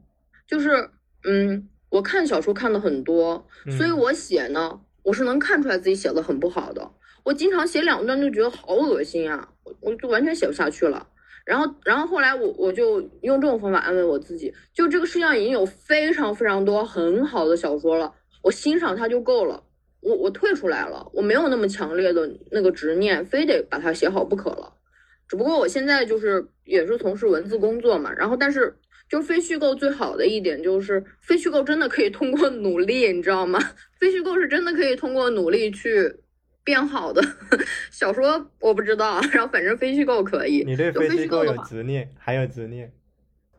就是。嗯，我看小说看的很多，所以我写呢，我是能看出来自己写的很不好的。我经常写两段就觉得好恶心啊，我我就完全写不下去了。然后，然后后来我我就用这种方法安慰我自己，就这个世界上已经有非常非常多很好的小说了，我欣赏它就够了。我我退出来了，我没有那么强烈的那个执念，非得把它写好不可了。只不过我现在就是也是从事文字工作嘛，然后但是。就非虚构最好的一点就是非虚构真的可以通过努力，你知道吗？非虚构是真的可以通过努力去变好的。小说我不知道，然后反正非虚构可以。你对非虚构有执念，还有执念？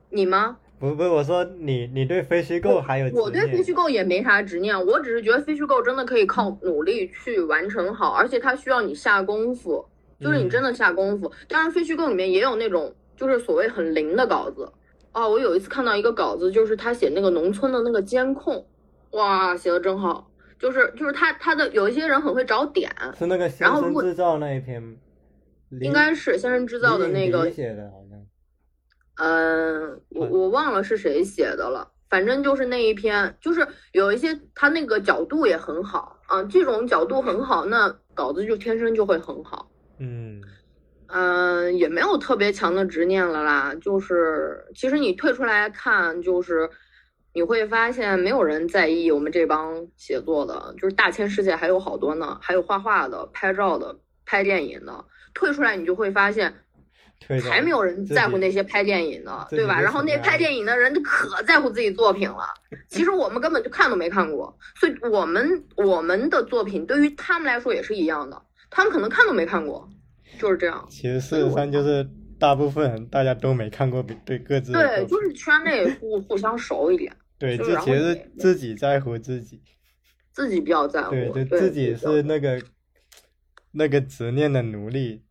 你吗？不不，我说你，你对非虚构还有？我对非虚构也没啥执念，我只是觉得非虚构真的可以靠努力去完成好，而且它需要你下功夫，就是你真的下功夫。当然，非虚构里面也有那种就是所谓很灵的稿子。哦，我有一次看到一个稿子，就是他写那个农村的那个监控，哇，写的真好。就是就是他他的有一些人很会找点，是那个先生制造那一篇，应该是先生制造的那个写的，好像。嗯，我我忘了是谁写的了，反正就是那一篇，就是有一些他那个角度也很好啊，这种角度很好，那稿子就天生就会很好。嗯。嗯，也没有特别强的执念了啦。就是其实你退出来看，就是你会发现没有人在意我们这帮写作的，就是大千世界还有好多呢，还有画画的、拍照的、拍电影的。退出来你就会发现，还没有人在乎那些拍电影的，对吧？然后那拍电影的人可在乎自己作品了。其实我们根本就看都没看过，所以我们我们的作品对于他们来说也是一样的，他们可能看都没看过。就是这样。其实事实上就是大部分大家都没看过，对各自对，就是圈内互互相熟一点。对，就其实自己在乎自己，自己比较在乎。对，就自己是那个那个执念的奴隶，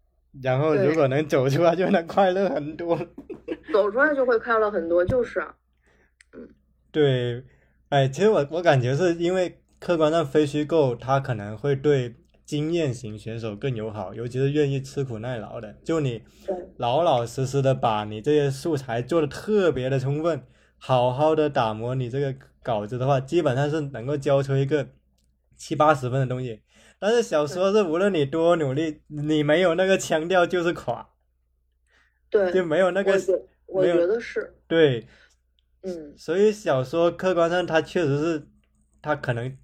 然后如果能走出来，就能快乐很多。走出来就会快乐很多，就是。嗯。对，哎，其实我我感觉是因为客观上非虚构，它可能会对。经验型选手更友好，尤其是愿意吃苦耐劳的。就你老老实实的把你这些素材做的特别的充分，好好的打磨你这个稿子的话，基本上是能够交出一个七八十分的东西。但是小说是无论你多努力，你没有那个腔调就是垮，对，就没有那个，我觉得是，对，嗯，所以小说客观上它确实是，它可能。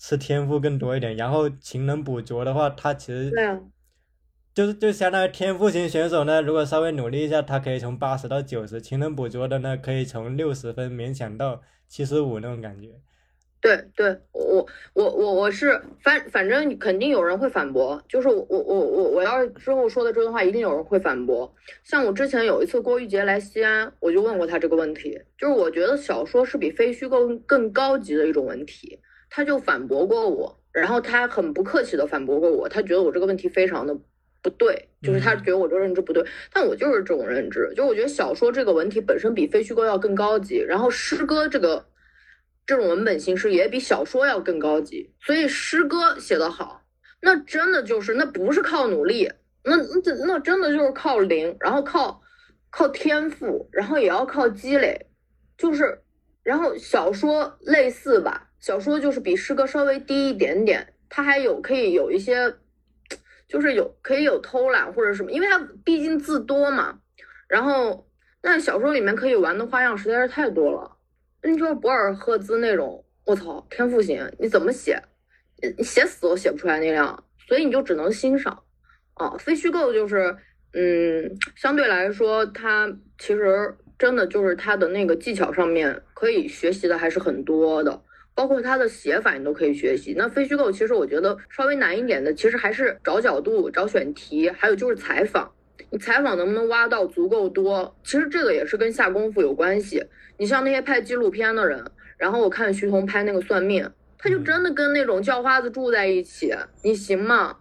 吃天赋更多一点，然后勤能补拙的话，它其实就是就相当于天赋型选手呢。如果稍微努力一下，他可以从八十到九十；勤能补拙的呢，可以从六十分勉强到七十五那种感觉。对对，我我我我是反反正肯定有人会反驳，就是我我我我要是之后说的这段话，一定有人会反驳。像我之前有一次郭玉洁来西安，我就问过他这个问题，就是我觉得小说是比非虚构更高级的一种文体，他就反驳过我，然后他很不客气的反驳过我，他觉得我这个问题非常的不对，就是他觉得我这个认知不对，但我就是这种认知，就我觉得小说这个文体本身比非虚构要更高级，然后诗歌这个。这种文本形式也比小说要更高级，所以诗歌写得好，那真的就是那不是靠努力，那那那真的就是靠灵，然后靠靠天赋，然后也要靠积累，就是，然后小说类似吧，小说就是比诗歌稍微低一点点，它还有可以有一些，就是有可以有偷懒或者什么，因为它毕竟字多嘛，然后那小说里面可以玩的花样实在是太多了。那你说博尔赫兹那种，我操，天赋型，你怎么写？你写死都写不出来那样，所以你就只能欣赏。啊，非虚构就是，嗯，相对来说，它其实真的就是它的那个技巧上面可以学习的还是很多的，包括它的写法你都可以学习。那非虚构其实我觉得稍微难一点的，其实还是找角度、找选题，还有就是采访。你采访能不能挖到足够多？其实这个也是跟下功夫有关系。你像那些拍纪录片的人，然后我看徐彤拍那个算命，他就真的跟那种叫花子住在一起，你行吗？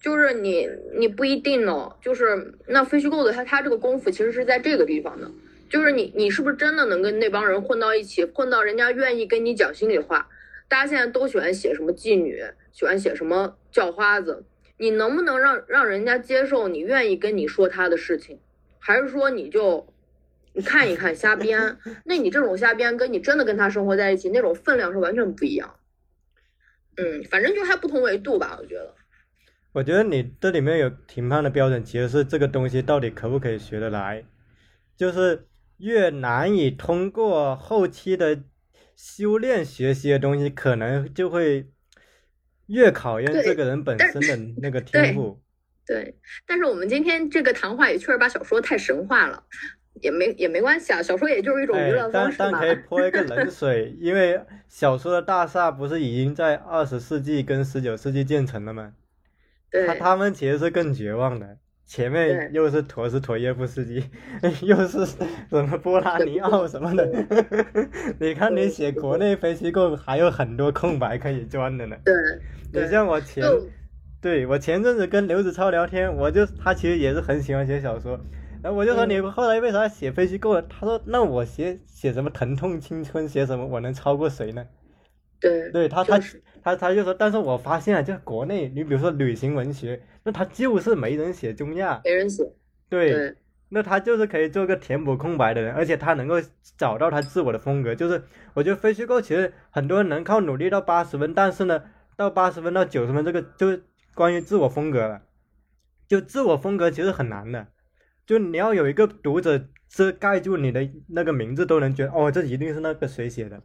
就是你你不一定哦。就是那非虚构的他他这个功夫其实是在这个地方的，就是你你是不是真的能跟那帮人混到一起，混到人家愿意跟你讲心里话？大家现在都喜欢写什么妓女，喜欢写什么叫花子。你能不能让让人家接受你愿意跟你说他的事情，还是说你就你 看一看瞎编？那你这种瞎编跟你真的跟他生活在一起那种分量是完全不一样。嗯，反正就还不同维度吧，我觉得。我觉得你这里面有评判的标准，其实是这个东西到底可不可以学得来，就是越难以通过后期的修炼学习的东西，可能就会。越考验这个人本身的那个天赋，对。但是我们今天这个谈话也确实把小说太神话了，也没也没关系啊。小说也就是一种娱乐方式嘛。但但可以泼一个冷水，因为小说的大厦不是已经在二十世纪跟十九世纪建成了吗？对。他他们其实是更绝望的。前面又是陀思妥耶夫斯基，又是什么波拉尼奥什么的，你看你写国内分析构还有很多空白可以钻的呢。对，你像我前，对我前阵子跟刘子超聊天，我就他其实也是很喜欢写小说，然后我就说你后来为啥写非虚构？他说那我写写什么疼痛青春，写什么我能超过谁呢？对，对他他他他就说，但是我发现啊，就国内，你比如说旅行文学，那他就是没人写中亚，没人写，对，那他就是可以做个填补空白的人，而且他能够找到他自我的风格。就是我觉得非虚构其实很多人能靠努力到八十分，但是呢，到八十分到九十分这个就是关于自我风格了，就自我风格其实很难的，就你要有一个读者遮盖住你的那个名字都能觉得哦，这一定是那个谁写的，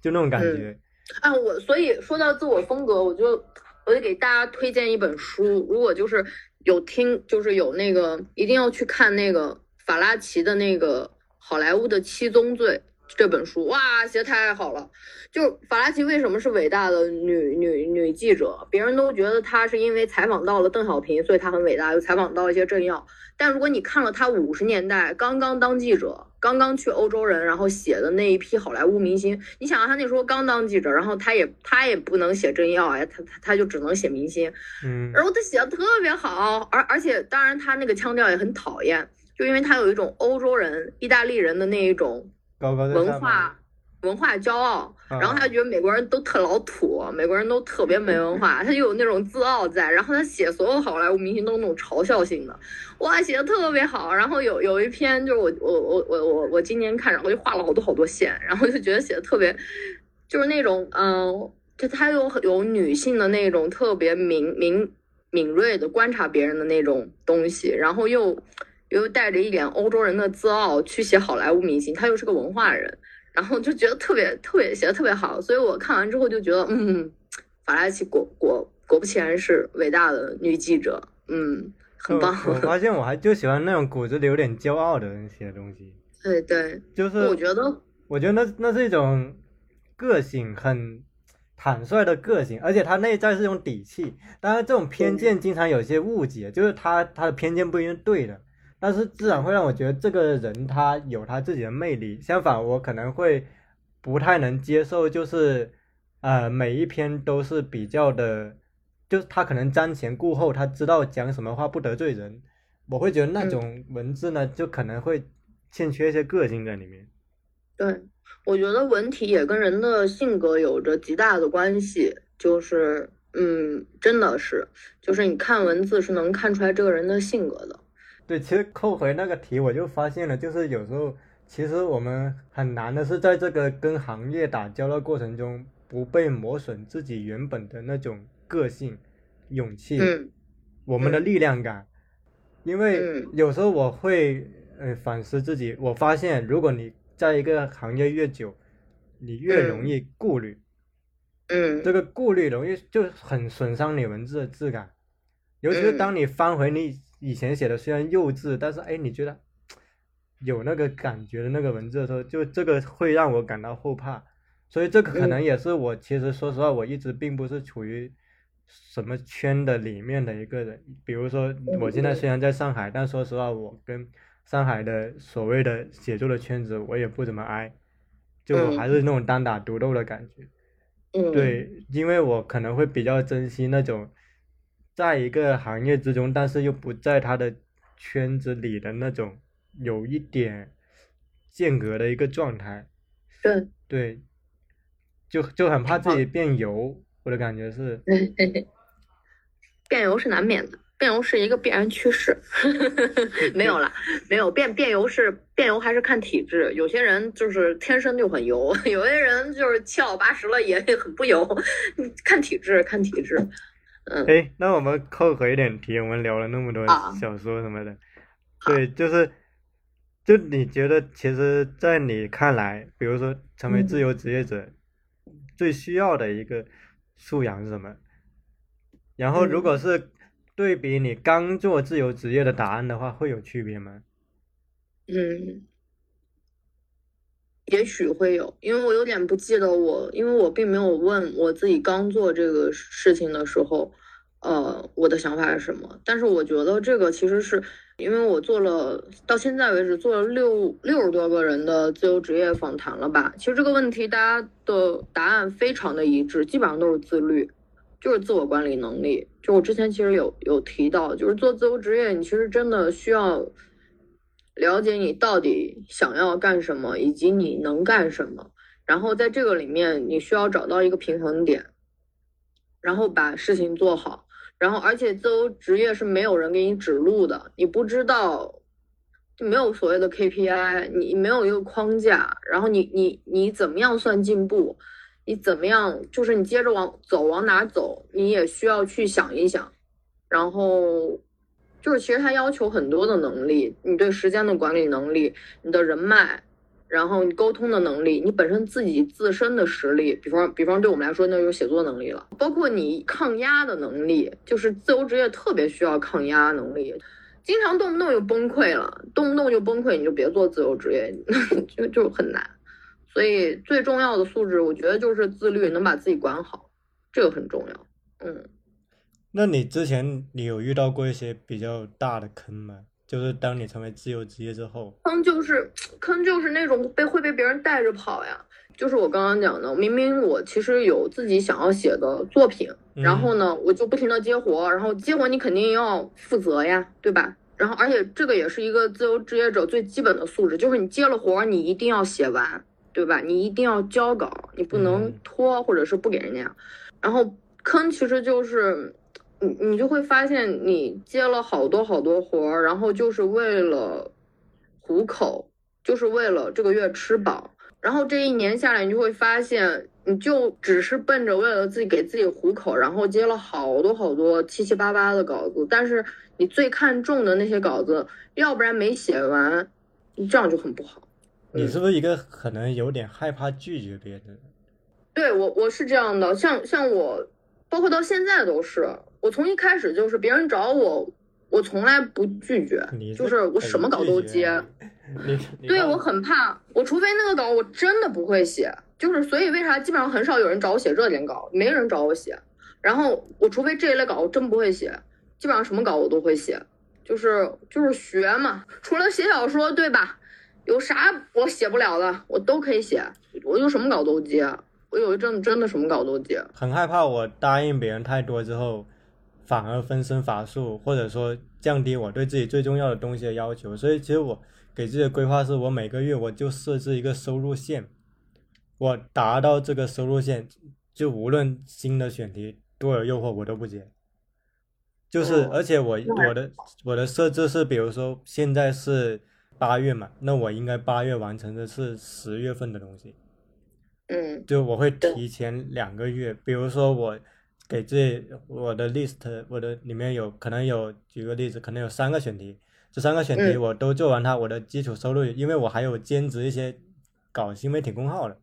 就那种感觉。啊，我所以说到自我风格，我就我就给大家推荐一本书。如果就是有听，就是有那个一定要去看那个法拉奇的那个《好莱坞的七宗罪》这本书，哇，写的太好了。就法拉奇为什么是伟大的女女女记者？别人都觉得她是因为采访到了邓小平，所以她很伟大，又采访到一些政要。但如果你看了她五十年代刚刚当记者。刚刚去欧洲人，然后写的那一批好莱坞明星，你想他那时候刚当记者，然后他也他也不能写政要哎，他他他就只能写明星，嗯，然后他写的特别好，而而且当然他那个腔调也很讨厌，就因为他有一种欧洲人、意大利人的那一种文化。文化骄傲，然后他觉得美国人都特老土，美国人都特别没文化，他就有那种自傲在。然后他写所有好莱坞明星都那种嘲笑性的，哇，写的特别好。然后有有一篇就是我我我我我我今年看，然后就画了好多好多线，然后就觉得写的特别，就是那种嗯，就他有有女性的那种特别敏敏敏锐的观察别人的那种东西，然后又又带着一点欧洲人的自傲去写好莱坞明星，他又是个文化人。然后就觉得特别特别写的特别好，所以我看完之后就觉得，嗯，法拉奇果果果不其然是伟大的女记者，嗯，很棒。我发现我还就喜欢那种骨子里有点骄傲的人写的东西。对对，就是我觉得，我觉得那那是一种个性，很坦率的个性，而且他内在是一种底气。当然，这种偏见经常有些误解，就是他他的偏见不一定对的，但是自然会让我觉得这个人他有他自己的魅力。相反，我可能会不太能接受，就是呃每一篇都是比较的，就是他可能瞻前顾后，他知道讲什么话不得罪人。我会觉得那种文字呢，就可能会欠缺一些个性在里面。对，我觉得文体也跟人的性格有着极大的关系。就是，嗯，真的是，就是你看文字是能看出来这个人的性格的。对，其实扣回那个题，我就发现了，就是有时候其实我们很难的是在这个跟行业打交道过程中，不被磨损自己原本的那种个性、勇气，我们的力量感。因为有时候我会呃反思自己，我发现如果你在一个行业越久，你越容易顾虑，嗯，这个顾虑容易就很损伤你文字的质感，尤其是当你翻回你以前写的虽然幼稚，但是哎你觉得有那个感觉的那个文字的时候，就这个会让我感到后怕，所以这个可能也是我其实说实话我一直并不是处于。什么圈的里面的一个人，比如说我现在虽然在上海，但说实话，我跟上海的所谓的写作的圈子，我也不怎么挨，就还是那种单打独斗的感觉。对，因为我可能会比较珍惜那种，在一个行业之中，但是又不在他的圈子里的那种有一点间隔的一个状态。对。对。就就很怕自己变油。我的感觉是，变油是难免的，变油是一个必然趋势。没有了，没有变变油是变油还是看体质，有些人就是天生就很油，有些人就是七老八十了也很不油，看体质，看体质。嗯，哎，那我们扣回一点题，我们聊了那么多小说什么的，对，就是，就你觉得，其实，在你看来，比如说成为自由职业者，最需要的一个。素养是什么？然后，如果是对比你刚做自由职业的答案的话，会有区别吗？嗯，也许会有，因为我有点不记得我，因为我并没有问我自己刚做这个事情的时候，呃，我的想法是什么。但是我觉得这个其实是。因为我做了到现在为止做了六六十多个人的自由职业访谈了吧？其实这个问题大家的答案非常的一致，基本上都是自律，就是自我管理能力。就我之前其实有有提到，就是做自由职业，你其实真的需要了解你到底想要干什么，以及你能干什么，然后在这个里面你需要找到一个平衡点，然后把事情做好。然后，而且自由职业是没有人给你指路的，你不知道，就没有所谓的 KPI，你没有一个框架。然后你你你怎么样算进步？你怎么样？就是你接着往走，往哪走？你也需要去想一想。然后，就是其实它要求很多的能力，你对时间的管理能力，你的人脉。然后你沟通的能力，你本身自己自身的实力，比方比方对我们来说，那就是写作能力了。包括你抗压的能力，就是自由职业特别需要抗压能力，经常动不动就崩溃了，动不动就崩溃，你就别做自由职业，就就很难。所以最重要的素质，我觉得就是自律，能把自己管好，这个很重要。嗯，那你之前你有遇到过一些比较大的坑吗？就是当你成为自由职业之后，坑就是坑就是那种被会被别人带着跑呀。就是我刚刚讲的，明明我其实有自己想要写的作品，然后呢，我就不停的接活，然后接活你肯定要负责呀，对吧？然后而且这个也是一个自由职业者最基本的素质，就是你接了活，你一定要写完，对吧？你一定要交稿，你不能拖或者是不给人家。然后坑其实就是。你你就会发现，你接了好多好多活儿，然后就是为了糊口，就是为了这个月吃饱。然后这一年下来，你就会发现，你就只是奔着为了自己给自己糊口，然后接了好多好多七七八八的稿子。但是你最看重的那些稿子，要不然没写完，这样就很不好。你是不是一个可能有点害怕拒绝别人？对我，我是这样的，像像我，包括到现在都是。我从一开始就是别人找我，我从来不拒绝，就是我什么稿都接。对我很怕，我除非那个稿我真的不会写，就是所以为啥基本上很少有人找我写热点稿，没人找我写。然后我除非这一类稿我真不会写，基本上什么稿我都会写，就是就是学嘛。除了写小说，对吧？有啥我写不了的，我都可以写，我就什么稿都接。我有一阵子真的什么稿都接。很害怕我答应别人太多之后，反而分身乏术，或者说降低我对自己最重要的东西的要求。所以其实我给自己的规划是我每个月我就设置一个收入线，我达到这个收入线，就无论新的选题多有诱惑我都不接。就是而且我我的我的设置是，比如说现在是八月嘛，那我应该八月完成的是十月份的东西。嗯，就我会提前两个月，比如说我给自己我的 list，我的里面有可能有举个例子，可能有三个选题，这三个选题我都做完它，我的基础收入，因为我还有兼职一些搞新媒体公号的，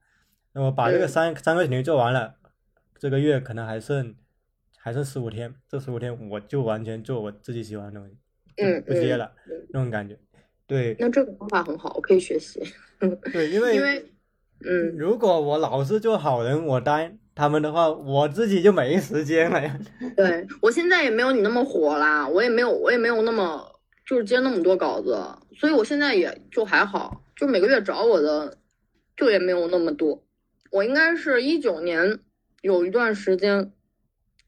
那我把这个三三个选题做完了，这个月可能还剩还剩十五天，这十五天我就完全做我自己喜欢的东西，嗯，不接了那种感觉，对。那这个方法很好，我可以学习。对，因为 因为。嗯，如果我老是做好人，我答应他们的话，我自己就没时间了呀。对我现在也没有你那么火啦，我也没有，我也没有那么就是接那么多稿子，所以我现在也就还好，就每个月找我的就也没有那么多。我应该是一九年有一段时间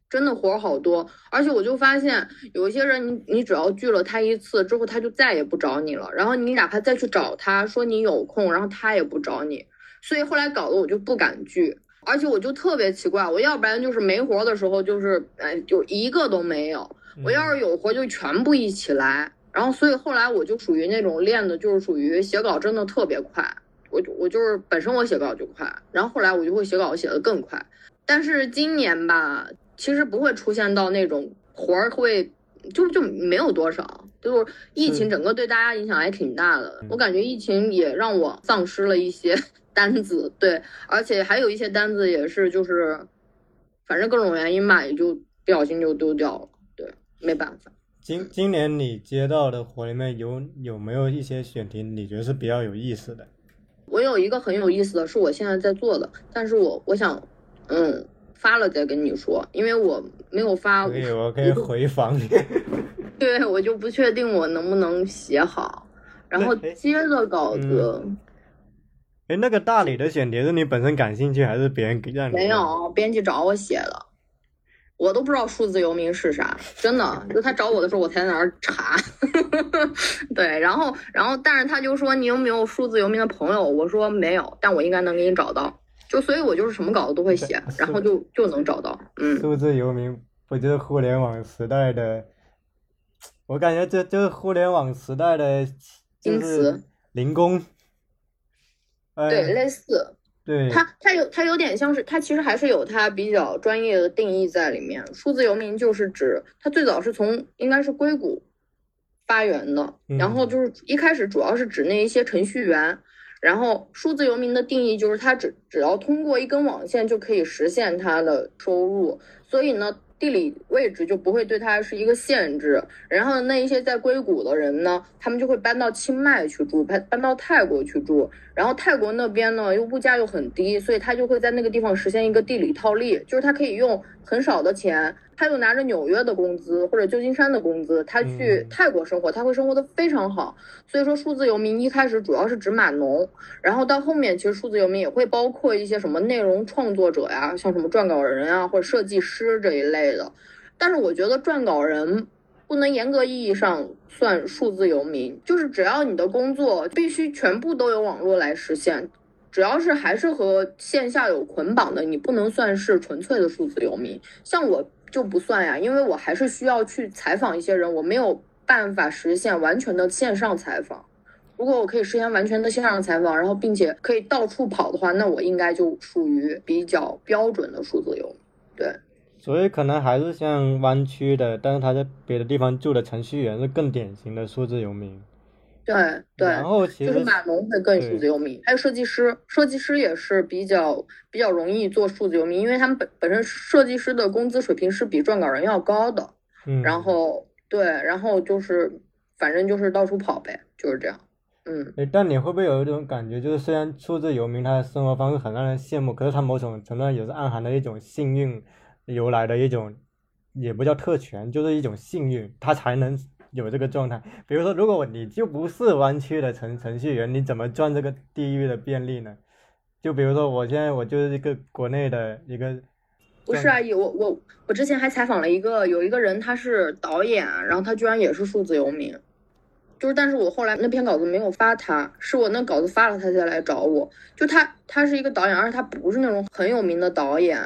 真的活好多，而且我就发现有一些人，你你只要拒了他一次之后，他就再也不找你了，然后你哪怕再去找他说你有空，然后他也不找你。所以后来搞得我就不敢拒，而且我就特别奇怪，我要不然就是没活的时候就是哎就一个都没有，我要是有活就全部一起来。然后所以后来我就属于那种练的，就是属于写稿真的特别快，我我就是本身我写稿就快，然后后来我就会写稿写的更快。但是今年吧，其实不会出现到那种活儿会就就没有多少，就是疫情整个对大家影响还挺大的。我感觉疫情也让我丧失了一些。单子对，而且还有一些单子也是，就是反正各种原因吧，也就不小心就丢掉了。对，没办法。今今年你接到的活里面有有没有一些选题你觉得是比较有意思的？我有一个很有意思的是我现在在做的，但是我我想嗯发了再跟你说，因为我没有发。可以，我可以回访你。对，我就不确定我能不能写好，然后接着稿子。哎，那个大理的选题是你本身感兴趣，还是别人给让你？没有，编辑找我写的，我都不知道数字游民是啥，真的。就他找我的时候，我才在那儿查。对，然后，然后，但是他就说你有没有数字游民的朋友？我说没有，但我应该能给你找到。就所以，我就是什么稿子都会写，然后就就能找到。嗯，数字游民不就是互联网时代的？我感觉这就是互联网时代的就是零工。对，类似，对，它它有它有点像是，它其实还是有它比较专业的定义在里面。数字游民就是指它最早是从应该是硅谷发源的，然后就是一开始主要是指那一些程序员，然后数字游民的定义就是它只只要通过一根网线就可以实现它的收入，所以呢。地理位置就不会对它是一个限制，然后那一些在硅谷的人呢，他们就会搬到清迈去住，搬搬到泰国去住，然后泰国那边呢又物价又很低，所以他就会在那个地方实现一个地理套利，就是他可以用很少的钱。他又拿着纽约的工资或者旧金山的工资，他去泰国生活，他会生活的非常好。所以说，数字游民一开始主要是指码农，然后到后面其实数字游民也会包括一些什么内容创作者呀，像什么撰稿人啊或者设计师这一类的。但是我觉得撰稿人不能严格意义上算数字游民，就是只要你的工作必须全部都由网络来实现，只要是还是和线下有捆绑的，你不能算是纯粹的数字游民。像我。就不算呀，因为我还是需要去采访一些人，我没有办法实现完全的线上采访。如果我可以实现完全的线上采访，然后并且可以到处跑的话，那我应该就属于比较标准的数字游民。对，所以可能还是像湾区的，但是他在别的地方住的程序员是更典型的数字游民。对对，然后其实就是码农会更数字游民，还有设计师，设计师也是比较比较容易做数字游民，因为他们本本身设计师的工资水平是比撰稿人要高的。嗯，然后对，然后就是反正就是到处跑呗，就是这样。嗯，诶，但你会不会有一种感觉，就是虽然数字游民他的生活方式很让人羡慕，可是他某种程度上也是暗含了一种幸运由来的一种，也不叫特权，就是一种幸运，他才能有这个状态。比如说，如果你就不是湾区的程程序员，你怎么赚这个地域的便利呢？就比如说，我现在我就是一个国内的一个，不是啊，有我我我之前还采访了一个有一个人，他是导演，然后他居然也是数字游民，就是但是我后来那篇稿子没有发他，是我那稿子发了他才来找我，就他他是一个导演，而且他不是那种很有名的导演，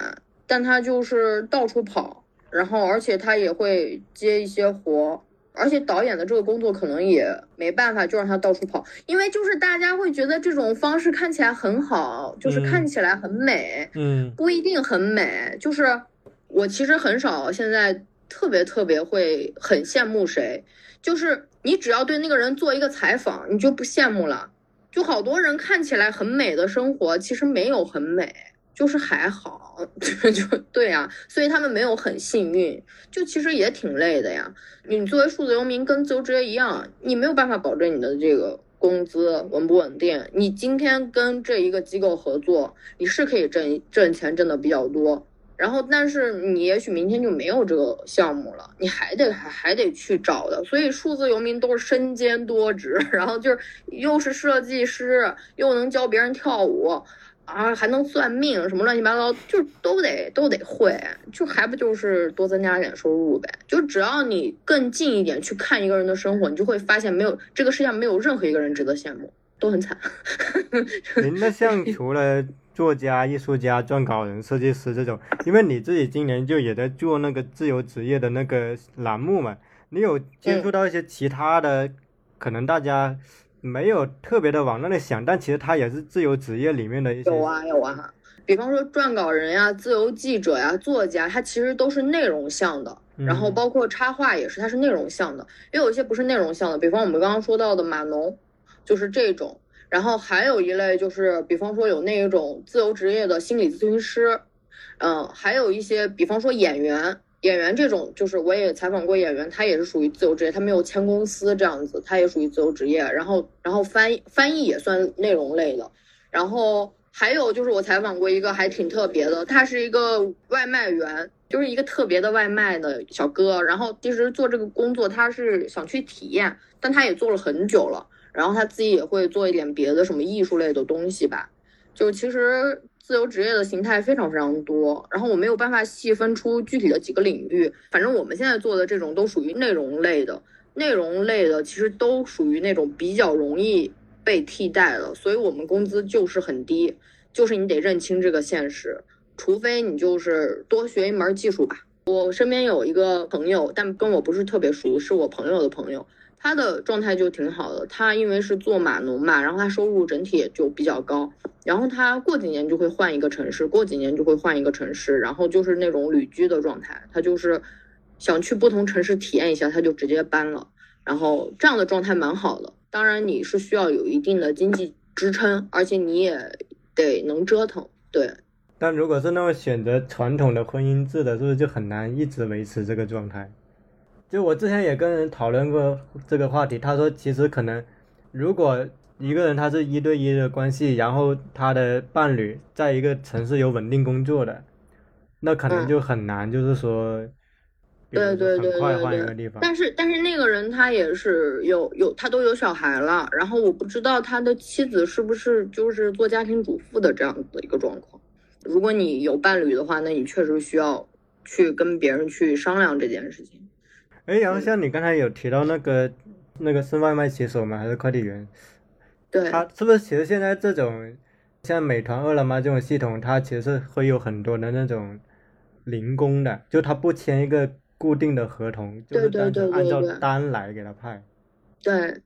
但他就是到处跑，然后而且他也会接一些活。而且导演的这个工作可能也没办法，就让他到处跑，因为就是大家会觉得这种方式看起来很好，就是看起来很美，嗯，不一定很美。就是我其实很少现在特别特别会很羡慕谁，就是你只要对那个人做一个采访，你就不羡慕了。就好多人看起来很美的生活，其实没有很美。就是还好，就对啊，所以他们没有很幸运，就其实也挺累的呀。你作为数字游民，跟自由职业一样，你没有办法保证你的这个工资稳不稳定。你今天跟这一个机构合作，你是可以挣挣钱，挣的比较多。然后，但是你也许明天就没有这个项目了，你还得还还得去找的。所以数字游民都是身兼多职，然后就是又是设计师，又能教别人跳舞。啊，还能算命什么乱七八糟，就都得都得会，就还不就是多增加点收入呗？就只要你更近一点去看一个人的生活，你就会发现没有这个世界上没有任何一个人值得羡慕，都很惨。那像 除了作家、艺术家、撰稿人、设计师这种，因为你自己今年就也在做那个自由职业的那个栏目嘛，你有接触到一些其他的，可能大家。没有特别的往那里想，但其实他也是自由职业里面的一些。有啊有啊，比方说撰稿人呀、自由记者呀、作家，他其实都是内容向的。然后包括插画也是，它是内容向的。也有一些不是内容向的，比方我们刚刚说到的码农，就是这种。然后还有一类就是，比方说有那一种自由职业的心理咨询师，嗯，还有一些比方说演员。演员这种，就是我也采访过演员，他也是属于自由职业，他没有签公司这样子，他也属于自由职业。然后，然后翻译翻译也算内容类的。然后还有就是我采访过一个还挺特别的，他是一个外卖员，就是一个特别的外卖的小哥。然后其实做这个工作他是想去体验，但他也做了很久了。然后他自己也会做一点别的什么艺术类的东西吧，就其实。自由职业的形态非常非常多，然后我没有办法细分出具体的几个领域。反正我们现在做的这种都属于内容类的，内容类的其实都属于那种比较容易被替代的，所以我们工资就是很低，就是你得认清这个现实，除非你就是多学一门技术吧。我身边有一个朋友，但跟我不是特别熟，是我朋友的朋友。他的状态就挺好的，他因为是做码农嘛，然后他收入整体也就比较高，然后他过几年就会换一个城市，过几年就会换一个城市，然后就是那种旅居的状态，他就是想去不同城市体验一下，他就直接搬了，然后这样的状态蛮好的。当然你是需要有一定的经济支撑，而且你也得能折腾，对。但如果是那么选择传统的婚姻制的，是不是就很难一直维持这个状态？就我之前也跟人讨论过这个话题，他说其实可能，如果一个人他是一对一的关系，然后他的伴侣在一个城市有稳定工作的，那可能就很难，就是说，对对对对对。但是但是那个人他也是有有他都有小孩了，然后我不知道他的妻子是不是就是做家庭主妇的这样子的一个状况。如果你有伴侣的话，那你确实需要去跟别人去商量这件事情。哎，然后像你刚才有提到那个那个是外卖骑手吗？还是快递员？对，他是不是其实现在这种像美团、饿了么这种系统，它其实是会有很多的那种零工的，就他不签一个固定的合同，就是单纯按照单来给他派。对。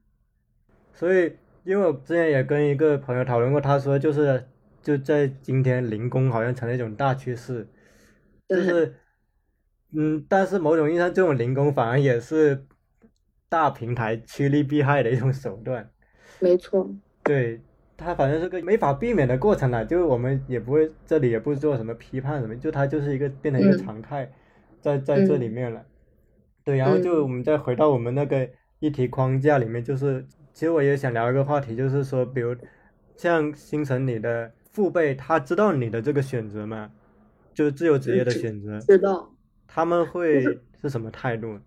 所以，因为我之前也跟一个朋友讨论过，他说就是就在今天零工好像成了一种大趋势，就是。嗯，但是某种意义上，这种零工反而也是大平台趋利避害的一种手段。没错。对，它反正是个没法避免的过程了，就我们也不会这里也不做什么批判什么，就它就是一个变成一个常态，在在这里面了。对，然后就我们再回到我们那个议题框架里面，就是其实我也想聊一个话题，就是说，比如像星辰你的父辈，他知道你的这个选择吗？就是自由职业的选择，知道。他们会是什么态度？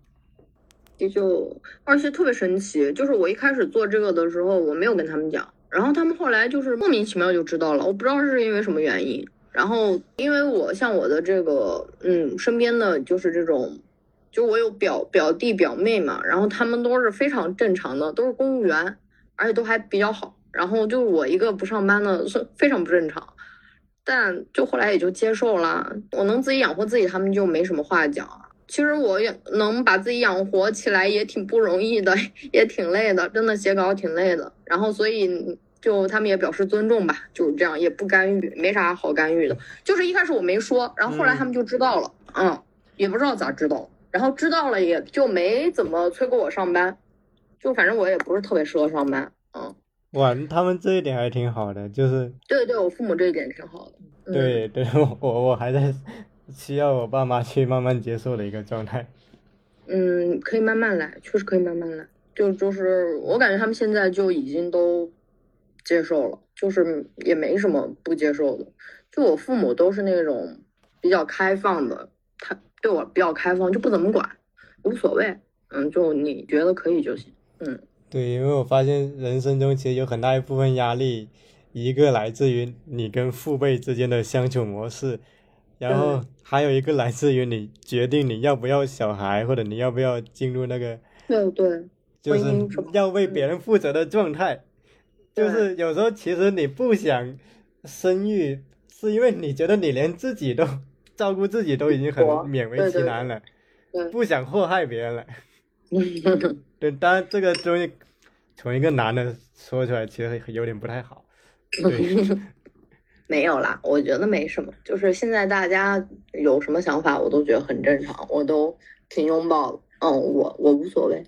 就而且特别神奇，就是我一开始做这个的时候，我没有跟他们讲，然后他们后来就是莫名其妙就知道了，我不知道是因为什么原因。然后因为我像我的这个，嗯，身边的就是这种，就我有表表弟表妹嘛，然后他们都是非常正常的，都是公务员，而且都还比较好。然后就我一个不上班的，是非常不正常。但就后来也就接受了，我能自己养活自己，他们就没什么话讲。其实我也能把自己养活起来，也挺不容易的，也挺累的，真的写稿挺累的。然后所以就他们也表示尊重吧，就是这样，也不干预，没啥好干预的。就是一开始我没说，然后后来他们就知道了，嗯，也不知道咋知道，然后知道了也就没怎么催过我上班，就反正我也不是特别适合上班，嗯。哇，他们这一点还挺好的，就是对对，我父母这一点挺好的。对对，我我还在需要我爸妈去慢慢接受的一个状态。嗯，可以慢慢来，确实可以慢慢来。就就是我感觉他们现在就已经都接受了，就是也没什么不接受的。就我父母都是那种比较开放的，他对我比较开放，就不怎么管，无所谓。嗯，就你觉得可以就行。嗯。对，因为我发现人生中其实有很大一部分压力，一个来自于你跟父辈之间的相处模式，然后还有一个来自于你决定你要不要小孩，或者你要不要进入那个，对对，就是要为别人负责的状态，就是有时候其实你不想生育，是因为你觉得你连自己都照顾自己都已经很勉为其难了，不想祸害别人了。对，当然这个东西从一个男的说出来，其实有点不太好。没有啦，我觉得没什么。就是现在大家有什么想法，我都觉得很正常，我都挺拥抱的。嗯，我我无所谓，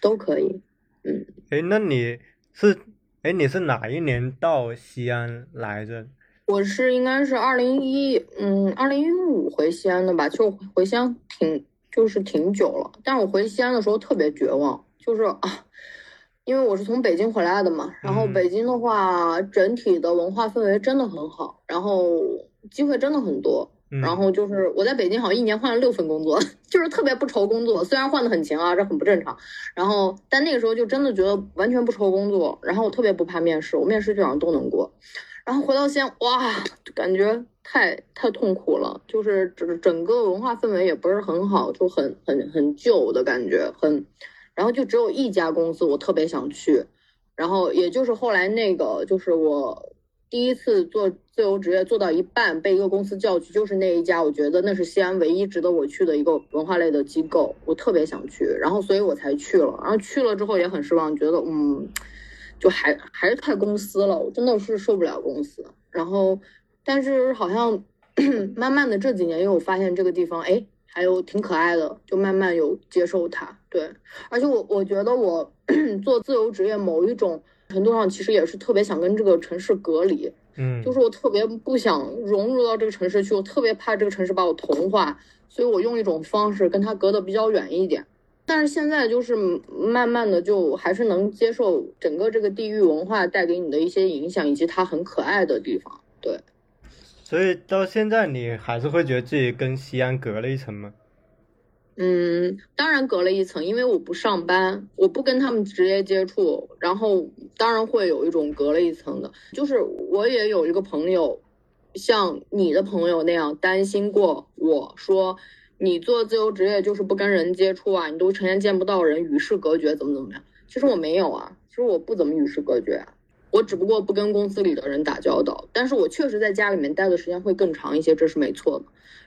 都可以。嗯，哎，那你是哎你是哪一年到西安来着？我是应该是二零一嗯二零一五回西安的吧？就回西安挺。就是挺久了，但是我回西安的时候特别绝望，就是啊，因为我是从北京回来的嘛，然后北京的话，整体的文化氛围真的很好，然后机会真的很多，然后就是我在北京好像一年换了六份工作，就是特别不愁工作，虽然换的很勤啊，这很不正常，然后但那个时候就真的觉得完全不愁工作，然后我特别不怕面试，我面试基本上都能过，然后回到西安，哇，感觉。太太痛苦了，就是整整个文化氛围也不是很好，就很很很旧的感觉，很，然后就只有一家公司我特别想去，然后也就是后来那个就是我第一次做自由职业做到一半被一个公司叫去，就是那一家，我觉得那是西安唯一值得我去的一个文化类的机构，我特别想去，然后所以我才去了，然后去了之后也很失望，觉得嗯，就还还是太公司了，我真的是受不了公司，然后。但是好像 慢慢的这几年又发现这个地方，哎，还有挺可爱的，就慢慢有接受它。对，而且我我觉得我 做自由职业，某一种程度上其实也是特别想跟这个城市隔离。嗯，就是我特别不想融入到这个城市去，我特别怕这个城市把我同化，所以我用一种方式跟它隔得比较远一点。但是现在就是慢慢的就还是能接受整个这个地域文化带给你的一些影响，以及它很可爱的地方。对。所以到现在，你还是会觉得自己跟西安隔了一层吗？嗯，当然隔了一层，因为我不上班，我不跟他们直接接触，然后当然会有一种隔了一层的。就是我也有一个朋友，像你的朋友那样担心过，我说你做自由职业就是不跟人接触啊，你都成天见不到人，与世隔绝，怎么怎么样？其实我没有啊，其实我不怎么与世隔绝。我只不过不跟公司里的人打交道，但是我确实在家里面待的时间会更长一些，这是没错的。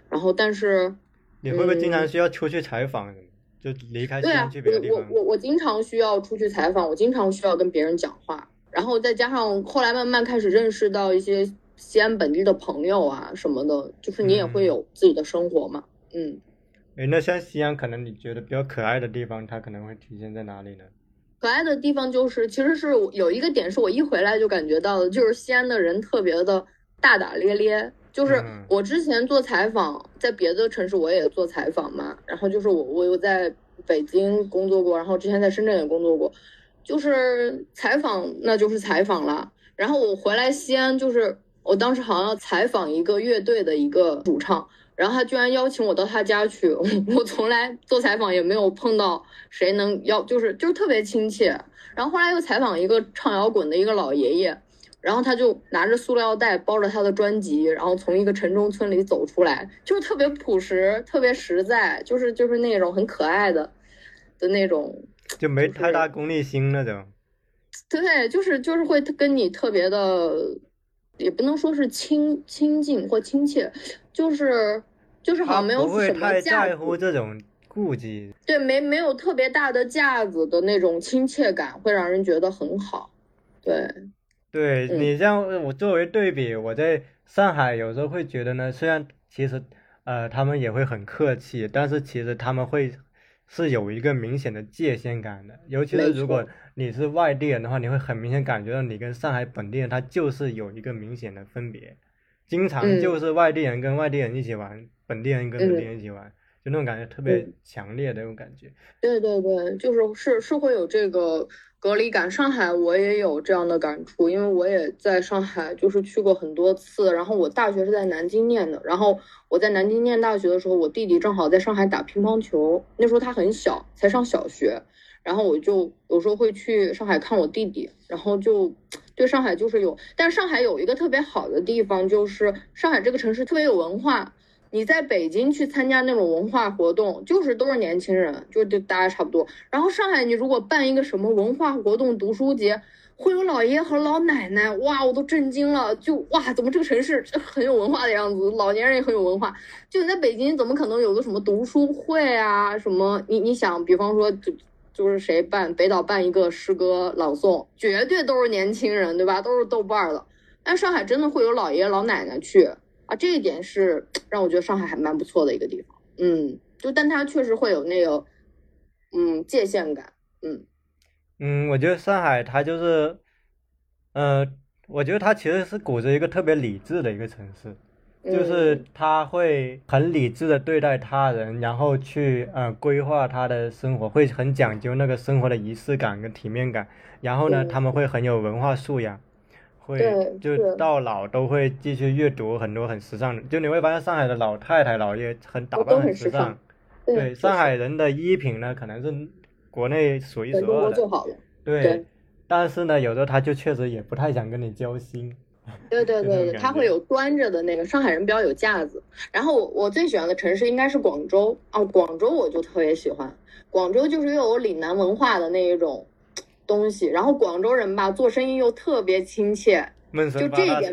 然后，但是你会不会经常需要出去采访？就离开对啊，我我我我经常需要出去采访，我经常需要跟别人讲话。然后再加上后来慢慢开始认识到一些西安本地的朋友啊什么的，就是你也会有自己的生活嘛。嗯，哎，那像西安，可能你觉得比较可爱的地方，它可能会体现在哪里呢？可爱的地方就是，其实是有一个点是我一回来就感觉到的，就是西安的人特别的大大咧咧。就是我之前做采访，在别的城市我也做采访嘛，然后就是我我有在北京工作过，然后之前在深圳也工作过，就是采访，那就是采访了。然后我回来西安，就是我当时好像要采访一个乐队的一个主唱，然后他居然邀请我到他家去。我从来做采访也没有碰到谁能邀，就是就是特别亲切。然后后来又采访一个唱摇滚的一个老爷爷，然后他就拿着塑料袋包着他的专辑，然后从一个城中村里走出来，就是特别朴实，特别实在，就是就是那种很可爱的的那种。就没太大功利心那种，对，就是就是会跟你特别的，也不能说是亲亲近或亲切，就是就是好像没有什么在乎这种顾忌，对，没没有特别大的架子的那种亲切感，会让人觉得很好，对，对你像我作为对比，我在上海有时候会觉得呢，虽然其实呃他们也会很客气，但是其实他们会。是有一个明显的界限感的，尤其是如果你是外地人的话，你会很明显感觉到你跟上海本地人他就是有一个明显的分别，经常就是外地人跟外地人一起玩，本地人跟本地人一起玩，就那种感觉特别强烈的那种感觉。对对对，就是是是会有这个。隔离感，上海我也有这样的感触，因为我也在上海，就是去过很多次。然后我大学是在南京念的，然后我在南京念大学的时候，我弟弟正好在上海打乒乓球，那时候他很小，才上小学。然后我就有时候会去上海看我弟弟，然后就对上海就是有，但上海有一个特别好的地方，就是上海这个城市特别有文化。你在北京去参加那种文化活动，就是都是年轻人，就就大家差不多。然后上海，你如果办一个什么文化活动、读书节，会有老爷和老奶奶，哇，我都震惊了，就哇，怎么这个城市很有文化的样子？老年人也很有文化。就你在北京，怎么可能有个什么读书会啊？什么？你你想，比方说，就就是谁办北岛办一个诗歌朗诵，绝对都是年轻人，对吧？都是豆瓣儿的。但上海真的会有老爷老奶奶去。啊，这一点是让我觉得上海还蛮不错的一个地方。嗯，就但它确实会有那个，嗯，界限感。嗯嗯，我觉得上海它就是，呃，我觉得它其实是骨子一个特别理智的一个城市，就是他会很理智的对待他人，然后去呃规划他的生活，会很讲究那个生活的仪式感跟体面感。然后呢，他们会很有文化素养。会就到老都会继续阅读很多很时尚的，就你会发现上海的老太太老爷很打扮很时尚，对上海人的衣品呢可能是国内数一数二的，对，但是呢有时候他就确实也不太想跟你交心，对对对对，他会有端着的那个上海人比较有架子，然后我我最喜欢的城市应该是广州啊，广州我就特别喜欢，广州就是又有岭南文化的那一种。东西，然后广州人吧，做生意又特别亲切，就这一点，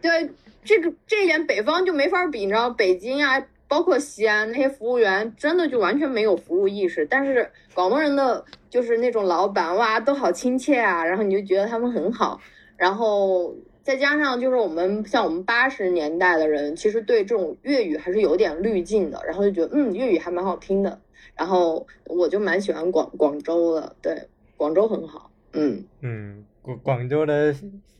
对这个这一点，北方就没法比，你知道，北京啊，包括西安那些服务员，真的就完全没有服务意识。但是广东人的就是那种老板哇，都好亲切啊，然后你就觉得他们很好。然后再加上就是我们像我们八十年代的人，其实对这种粤语还是有点滤镜的，然后就觉得嗯，粤语还蛮好听的。然后我就蛮喜欢广广州的，对。广州很好，嗯。嗯，广广州的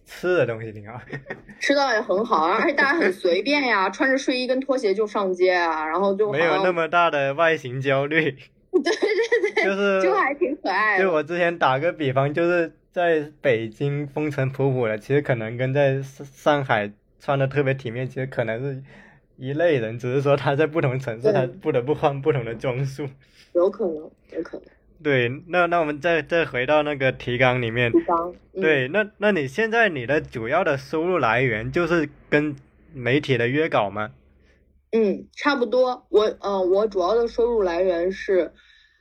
吃的东西挺好，吃的也很好啊，而且大家很随便呀，穿着睡衣跟拖鞋就上街啊，然后就没有那么大的外形焦虑，对对对，就是就还挺可爱的。就我之前打个比方，就是在北京风尘仆仆的，其实可能跟在上海穿的特别体面，其实可能是一类人，只是说他在不同城市，他不得不换不同的装束，有可能，有可能。对，那那我们再再回到那个提纲里面。提纲。对，那那你现在你的主要的收入来源就是跟媒体的约稿吗？嗯，差不多。我嗯，我主要的收入来源是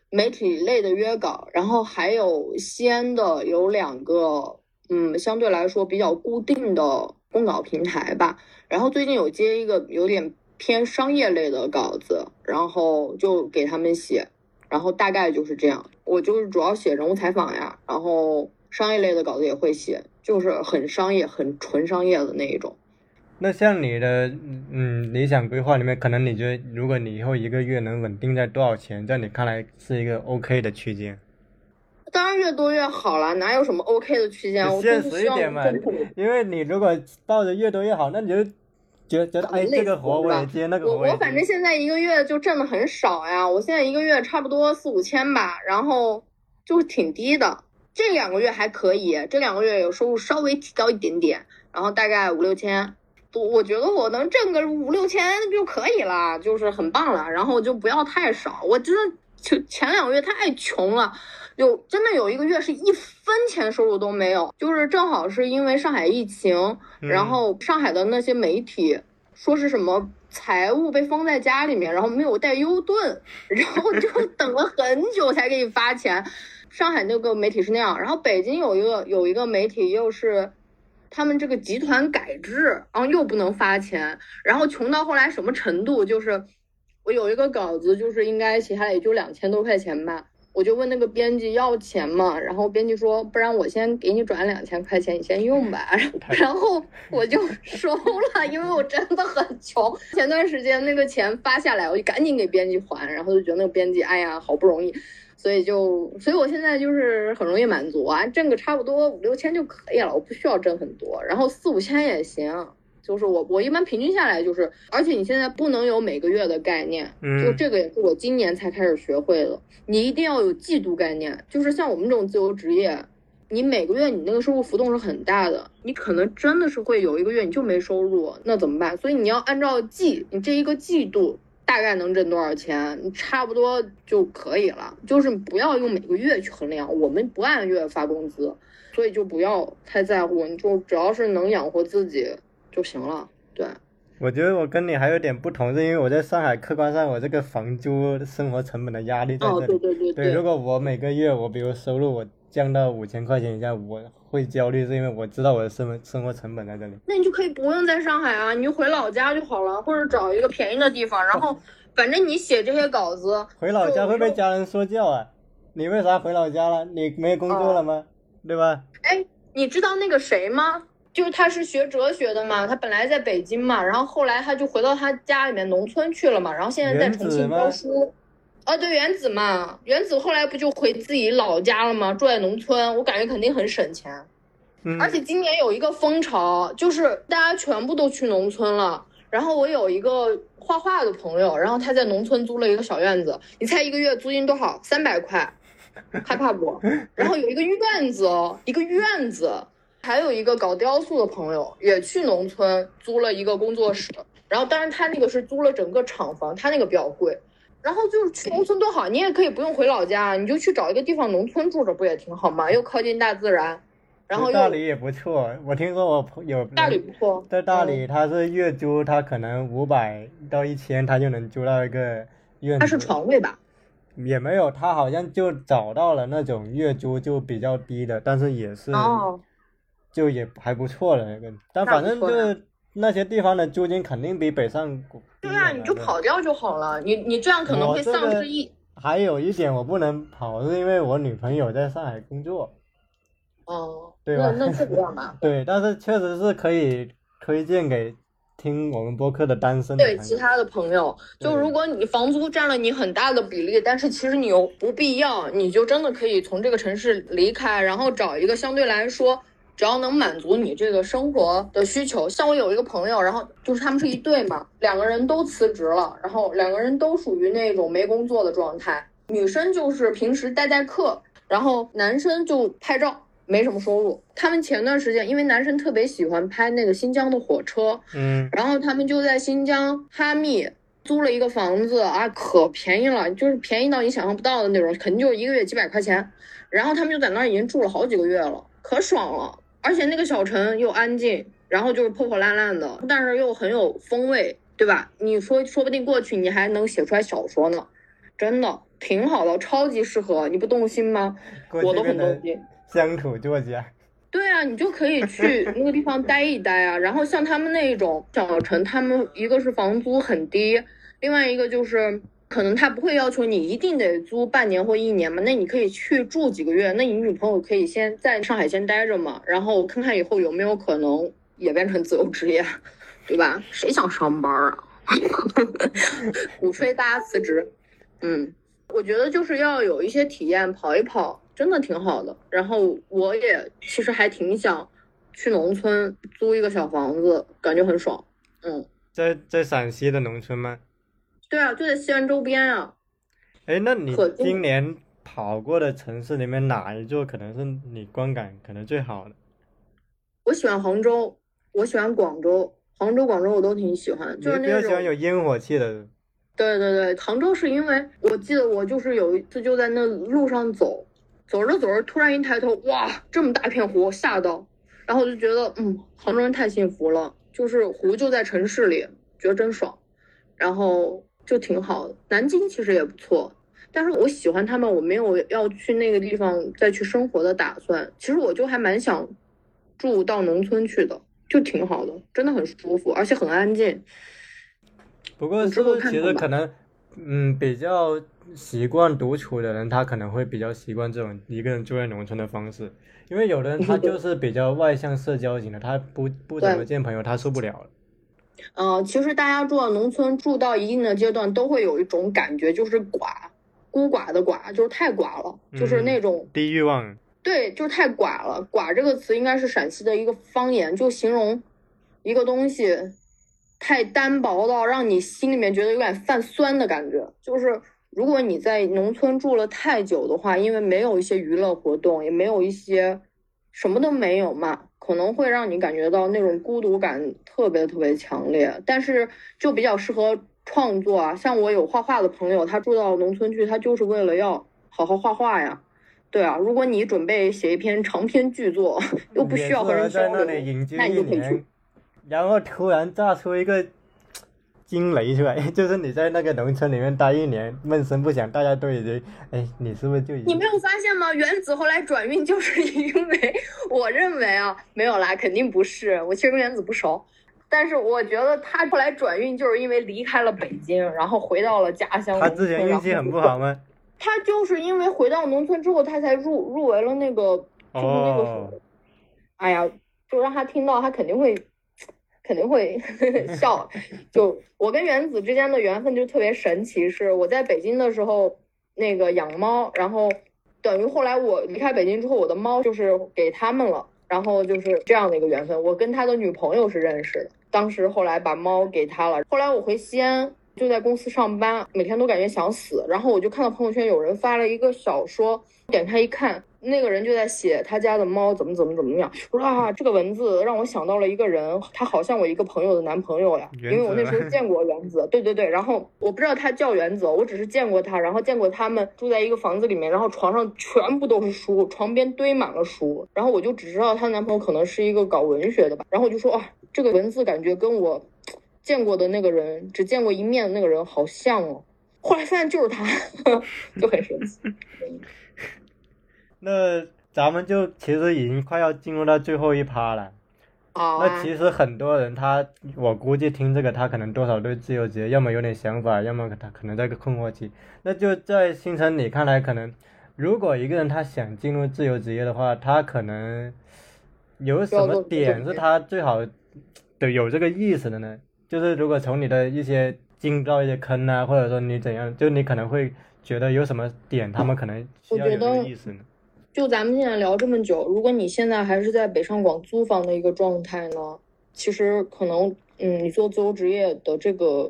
媒体类的约稿，然后还有西安的有两个嗯，相对来说比较固定的供稿平台吧。然后最近有接一个有点偏商业类的稿子，然后就给他们写。然后大概就是这样，我就是主要写人物采访呀，然后商业类的稿子也会写，就是很商业、很纯商业的那一种。那像你的嗯理想规划里面，可能你觉得，如果你以后一个月能稳定在多少钱，在你看来是一个 OK 的区间？当然越多越好了，哪有什么 OK 的区间？现实一点嘛，因为你如果抱着越多越好，那你就。觉觉得哎，这个活我也接，那个我我反正现在一个月就挣的很少呀，我现在一个月差不多四五千吧，然后就挺低的，这两个月还可以，这两个月有收入稍微提高一点点，然后大概五六千，我我觉得我能挣个五六千就可以了，就是很棒了。然后就不要太少，我真的就前两个月太穷了，有真的有一个月是一分钱收入都没有，就是正好是因为上海疫情，然后上海的那些媒体说是什么财务被封在家里面，然后没有带 U 盾，然后就 等了很久才给你发钱。上海那个媒体是那样，然后北京有一个有一个媒体又是，他们这个集团改制，然后又不能发钱，然后穷到后来什么程度？就是我有一个稿子，就是应该写下来也就两千多块钱吧，我就问那个编辑要钱嘛，然后编辑说，不然我先给你转两千块钱，你先用吧，然后我就收了，因为我真的很穷。前段时间那个钱发下来，我就赶紧给编辑还，然后就觉得那个编辑，哎呀，好不容易。所以就，所以我现在就是很容易满足啊，挣个差不多五六千就可以了，我不需要挣很多，然后四五千也行。就是我我一般平均下来就是，而且你现在不能有每个月的概念，就这个也是我今年才开始学会的，你一定要有季度概念。就是像我们这种自由职业，你每个月你那个收入浮动是很大的，你可能真的是会有一个月你就没收入，那怎么办？所以你要按照季，你这一个季度。大概能挣多少钱，你差不多就可以了。就是不要用每个月去衡量，我们不按月发工资，所以就不要太在乎。你就只要是能养活自己就行了。对，我觉得我跟你还有点不同，是因为我在上海，客观上我这个房租生活成本的压力在这里。对对对对。如果我每个月我比如收入我降到五千块钱以下，我会焦虑，是因为我知道我的生活生活成本在这里。那你就可以不用在上海啊，你就回老家就好了，或者找一个便宜的地方，然后反正你写这些稿子。回老家会被家人说教啊！你为啥回老家了？你没工作了吗？对吧？哎，你知道那个谁吗？就是他是学哲学的嘛，他本来在北京嘛，然后后来他就回到他家里面农村去了嘛，然后现在在重庆教书。哦，对，原子嘛，原子后来不就回自己老家了吗？住在农村，我感觉肯定很省钱。嗯，而且今年有一个风潮，就是大家全部都去农村了。然后我有一个画画的朋友，然后他在农村租了一个小院子，你猜一个月租金多少？三百块，害怕不？然后有一个院子哦，一个院子，还有一个搞雕塑的朋友也去农村租了一个工作室，然后当然他那个是租了整个厂房，他那个比较贵。然后就是去农村多好，你也可以不用回老家，你就去找一个地方农村住着，不也挺好吗？又靠近大自然，然后大理也不错。我听说我朋友大理不错，在大理他是月租，他可能五百到一千，他就能租到一个院子。他是床位吧？也没有，他好像就找到了那种月租就比较低的，但是也是，就也还不错了那个。但反正就是那些地方的租金肯定比北上。对啊，你就跑掉就好了。你你这样可能会丧失一。还有一点我不能跑，是因为我女朋友在上海工作。哦。对吧？那那是这样吧。对，但是确实是可以推荐给听我们播客的单身。对其他的朋友，就如果你房租占了你很大的比例，但是其实你又不必要，你就真的可以从这个城市离开，然后找一个相对来说。只要能满足你这个生活的需求，像我有一个朋友，然后就是他们是一对嘛，两个人都辞职了，然后两个人都属于那种没工作的状态。女生就是平时代代课，然后男生就拍照，没什么收入。他们前段时间因为男生特别喜欢拍那个新疆的火车，嗯，然后他们就在新疆哈密租了一个房子啊，可便宜了，就是便宜到你想象不到的那种，肯定就是一个月几百块钱。然后他们就在那儿已经住了好几个月了，可爽了。而且那个小城又安静，然后就是破破烂烂的，但是又很有风味，对吧？你说说不定过去你还能写出来小说呢，真的挺好的，超级适合。你不动心吗？我都很动心。相处作家。对啊，你就可以去 那个地方待一待啊。然后像他们那种小城，他们一个是房租很低，另外一个就是。可能他不会要求你一定得租半年或一年嘛，那你可以去住几个月，那你女朋友可以先在上海先待着嘛，然后看看以后有没有可能也变成自由职业，对吧？谁想上班啊？鼓吹大家辞职，嗯，我觉得就是要有一些体验，跑一跑真的挺好的。然后我也其实还挺想去农村租一个小房子，感觉很爽。嗯，在在陕西的农村吗？对啊，就在西安周边啊。哎，那你今年跑过的城市里面哪一座可能是你观感可能最好的？我喜欢杭州，我喜欢广州，杭州、广州我都挺喜欢，就是比较。喜欢有烟火气的。对对对，杭州是因为我记得我就是有一次就在那路上走，走着走着突然一抬头，哇，这么大片湖，吓到，然后我就觉得，嗯，杭州人太幸福了，就是湖就在城市里，觉得真爽，然后就挺好的。南京其实也不错，但是我喜欢他们，我没有要去那个地方再去生活的打算。其实我就还蛮想住到农村去的，就挺好的，真的很舒服，而且很安静。不过是你之后不是其实可能，嗯，比较习惯独处的人，他可能会比较习惯这种一个人住在农村的方式，因为有的人他就是比较外向社交型的，他不不怎么见朋友，他受不了了。呃，其实大家住到农村，住到一定的阶段，都会有一种感觉，就是寡，孤寡的寡，就是太寡了，就是嗯那种低欲望，对，就是太寡了。寡这个词应该是陕西的一个方言，就形容一个东西太单薄到让你心里面觉得有点泛酸的感觉。就是如果你在农村住了太久的话，因为没有一些娱乐活动，也没有一些什么都没有嘛，可能会让你感觉到那种孤独感特别特别强烈。但是就比较适合创作啊，像我有画画的朋友，他住到农村去，他就是为了要好好画画呀。对啊，如果你准备写一篇长篇巨作，又不需要和人交流那你就可以去。，然后突然炸出一个惊雷出来，就是你在那个农村里面待一年，闷声不响，大家都已经，哎，你是不是就已经你没有发现吗？原子后来转运就是因为 我认为啊，没有啦，肯定不是。我其实跟原子不熟，但是我觉得他后来转运就是因为离开了北京，然后回到了家乡。他之前运气很不好。吗？他就是因为回到农村之后，他才入入围了那个，就是那个什么哦，哎呀，就让他听到，他肯定会，肯定会 笑。就我跟原子之间的缘分就特别神奇，是我在北京的时候那个养猫，然后等于后来我离开北京之后，我的猫就是给他们了，然后就是这样的一个缘分。我跟他的女朋友是认识的，当时后来把猫给他了，后来我回西安。就在公司上班，每天都感觉想死。然后我就看到朋友圈有人发了一个小说，点开一看，那个人就在写他家的猫怎么怎么怎么样。我说啊，这个文字让我想到了一个人，他好像我一个朋友的男朋友呀，因为我那时候 见过原子。对对对，然后我不知道他叫原子，我只是见过他，然后见过他们住在一个房子里面，然后床上全部都是书，床边堆满了书。然后我就只知道她男朋友可能是一个搞文学的吧，然后我就说啊，这个文字感觉跟我见过的那个人，只见过一面的那个人好像哦。后来发现就是他，就很神奇。那咱们就其实已经快要进入到最后一趴了。哦啊那，其实很多人他，我估计听这个他可能多少对自由职业，要么有点想法，要么他可能在个困惑期。那就在星辰你看来，可能如果一个人他想进入自由职业的话，他可能有什么点是他最好的有这个意识的呢？就是如果从你的一些进到一些坑啊，或者说你怎样，就你可能会觉得有什么点他们可能需要有这个意识呢？就咱们现在聊这么久，如果你现在还是在北上广租房的一个状态呢，其实可能，嗯，你做自由职业的这个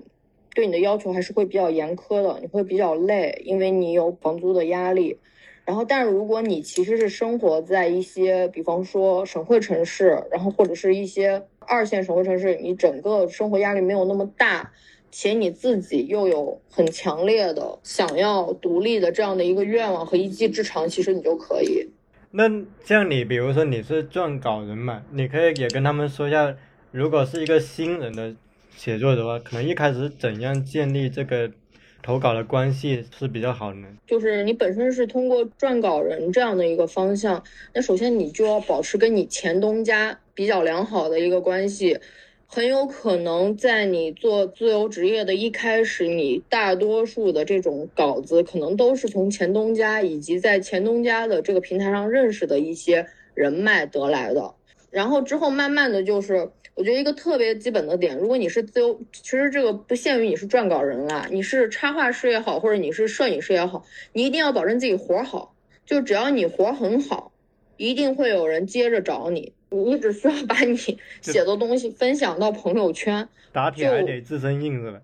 对你的要求还是会比较严苛的，你会比较累，因为你有房租的压力。然后，但是如果你其实是生活在一些，比方说省会城市，然后或者是一些二线省会城市，你整个生活压力没有那么大，且你自己又有很强烈的想要独立的这样的一个愿望和一技之长，其实你就可以。那像你，比如说你是撰稿人嘛，你可以也跟他们说一下，如果是一个新人的写作的话，可能一开始怎样建立这个投稿的关系是比较好的呢？就是你本身是通过撰稿人这样的一个方向，那首先你就要保持跟你前东家比较良好的一个关系。很有可能在你做自由职业的一开始，你大多数的这种稿子可能都是从前东家以及在前东家的这个平台上认识的一些人脉得来的。然后之后慢慢的就是，我觉得一个特别基本的点，如果你是自由，其实这个不限于你是撰稿人啦，你是插画师也好，或者你是摄影师也好，你一定要保证自己活好，就只要你活很好，一定会有人接着找你。你只需要把你 写的东西分享到朋友圈，打铁还得自身硬是吧？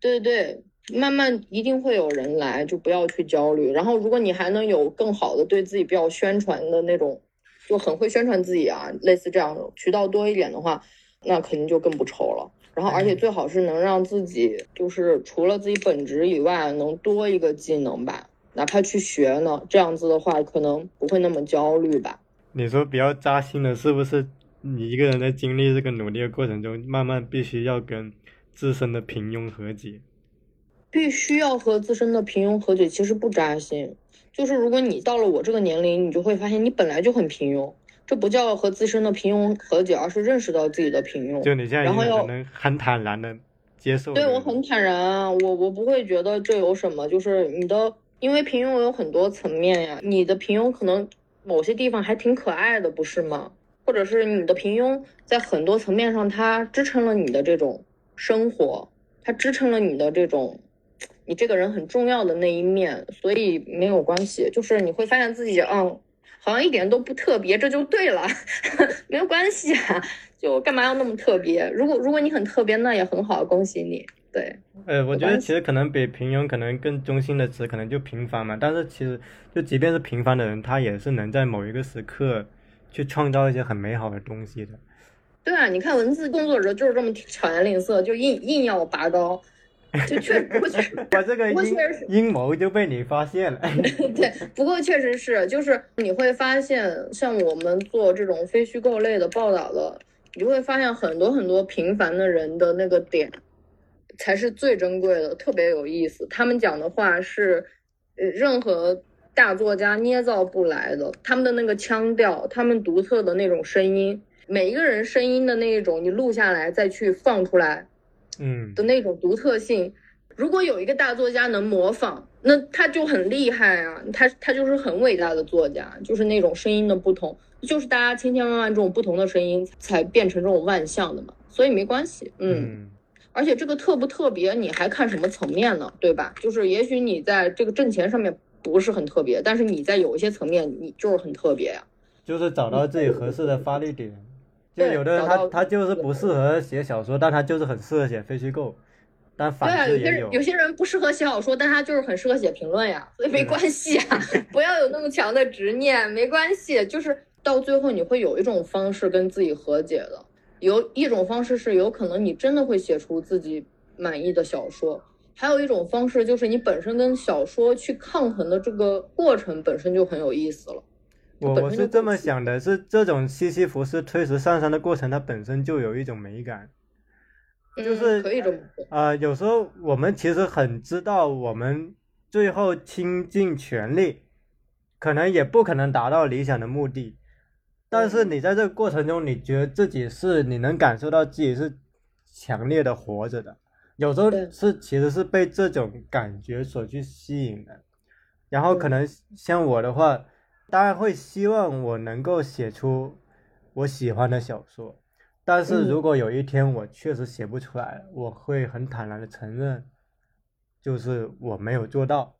对对对，慢慢一定会有人来，就不要去焦虑。然后，如果你还能有更好的对自己比较宣传的那种，就很会宣传自己啊，类似这样的渠道多一点的话，那肯定就更不愁了。然后，而且最好是能让自己就是除了自己本职以外，能多一个技能吧，哪怕去学呢。这样子的话，可能不会那么焦虑吧。你说比较扎心的是不是？你一个人在经历这个努力的过程中，慢慢必须要跟自身的平庸和解。必须要和自身的平庸和解，其实不扎心。就是如果你到了我这个年龄，你就会发现你本来就很平庸，这不叫和自身的平庸和解，而是认识到自己的平庸。就你现在然后要能很坦然的接受。对我很坦然啊，我我不会觉得这有什么。就是你的，因为平庸有很多层面呀，你的平庸可能某些地方还挺可爱的，不是吗？或者是你的平庸在很多层面上，它支撑了你的这种生活，它支撑了你的这种。你这个人很重要的那一面，所以没有关系。就是你会发现自己，嗯，好像一点都不特别，这就对了，没有关系啊。就干嘛要那么特别？如果如果你很特别，那也很好，恭喜你。对，呃，我觉得其实可能比平庸可能更中心的词，可能就平凡嘛。但是其实就即便是平凡的人，他也是能在某一个时刻去创造一些很美好的东西的。对啊，你看文字工作者就是这么巧言令色，就硬硬要拔高。就确，不过确实，我这个阴阴谋就被你发现了。对，不过确实是，就是你会发现，像我们做这种非虚构类的报道的，你会发现很多很多平凡的人的那个点，才是最珍贵的，特别有意思。他们讲的话是，呃，任何大作家捏造不来的。他们的那个腔调，他们独特的那种声音，每一个人声音的那一种，你录下来再去放出来。嗯的那种独特性，如果有一个大作家能模仿，那他就很厉害啊！他他就是很伟大的作家，就是那种声音的不同，就是大家千千万万这种不同的声音才变成这种万象的嘛。所以没关系，嗯。而且这个特不特别，你还看什么层面呢？对吧？就是也许你在这个挣钱上面不是很特别，但是你在有一些层面，你就是很特别呀。就是找到自己合适的发力点。就有的人他他就是不适合写小说，但他就是很适合写非虚构，但反对啊有。有些人不适合写小说，但他就是很适合写评论呀，所以没关系啊，不要有那么强的执念，没关系。就是到最后你会有一种方式跟自己和解的，有一种方式是有可能你真的会写出自己满意的小说，还有一种方式就是你本身跟小说去抗衡的这个过程本身就很有意思了。我我是这么想的，是这种西西弗斯推石上山的过程，它本身就有一种美感，就是可以这么啊。有时候我们其实很知道，我们最后倾尽全力，可能也不可能达到理想的目的，但是你在这个过程中，你觉得自己是你能感受到自己是强烈的活着的，有时候是其实是被这种感觉所去吸引的，然后可能像我的话。当然会希望我能够写出我喜欢的小说，但是如果有一天我确实写不出来，我会很坦然的承认，就是我没有做到。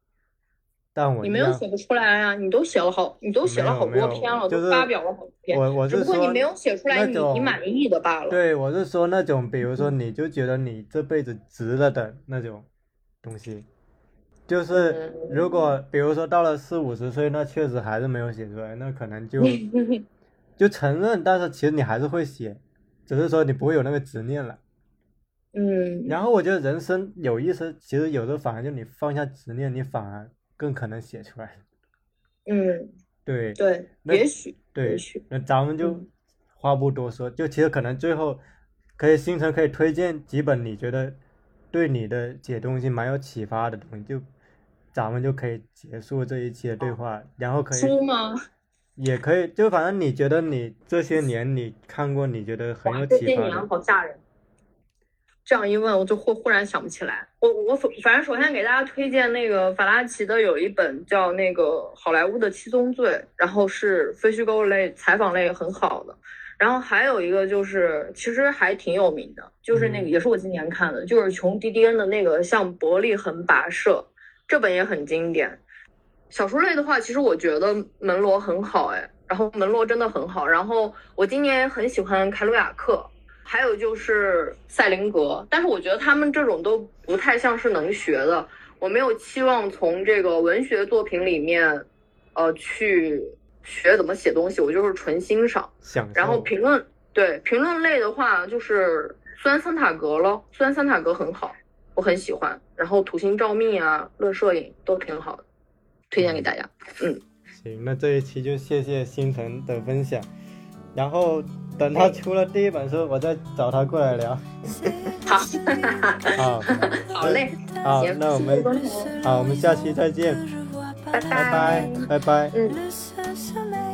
但我你没有写不出来啊！你都写了好，你都写了好多篇了，都发表了好多篇。我我是说，你没有写出来，你你满意的罢了。对，我是说那种，比如说你就觉得你这辈子值了的那种东西。就是如果比如说到了四五十岁，那确实还是没有写出来，那可能就 就承认，但是其实你还是会写，只是说你不会有那个执念了。嗯。然后我觉得人生有意思，其实有时候反而就你放下执念，你反而更可能写出来。嗯。对。对。也许。对。那咱们就话不多说，就其实可能最后可以星辰可以推荐几本你觉得对你的写东西蛮有启发的东西，就。咱们就可以结束这一期的对话，然后可以书吗？也可以，就反正你觉得你这些年你看过，你觉得很有启发的。这些年好吓人。这样一问，我就忽忽然想不起来。我我反反正首先给大家推荐那个法拉奇的有一本叫那个《好莱坞的七宗罪》，然后是非虚构类、采访类很好的。然后还有一个就是其实还挺有名的，就是那个也是我今年看的，就是琼·迪迪恩的那个《向伯利恒跋涉》。这本也很经典，小说类的话，其实我觉得门罗很好哎，然后门罗真的很好，然后我今年很喜欢凯鲁亚克，还有就是赛林格，但是我觉得他们这种都不太像是能学的。我没有期望从这个文学作品里面，呃，去学怎么写东西，我就是纯欣赏。然后评论，对评论类的话，就是虽然桑塔格了，虽然桑塔格很好，我很喜欢。然后土星照命啊，论摄影都挺好的，推荐给大家。嗯，行，那这一期就谢谢星辰的分享。然后等他出了第一本书，我再找他过来聊。好，好，好嘞。好，那我们，好，我们下期再见。拜拜，拜拜，拜拜。嗯。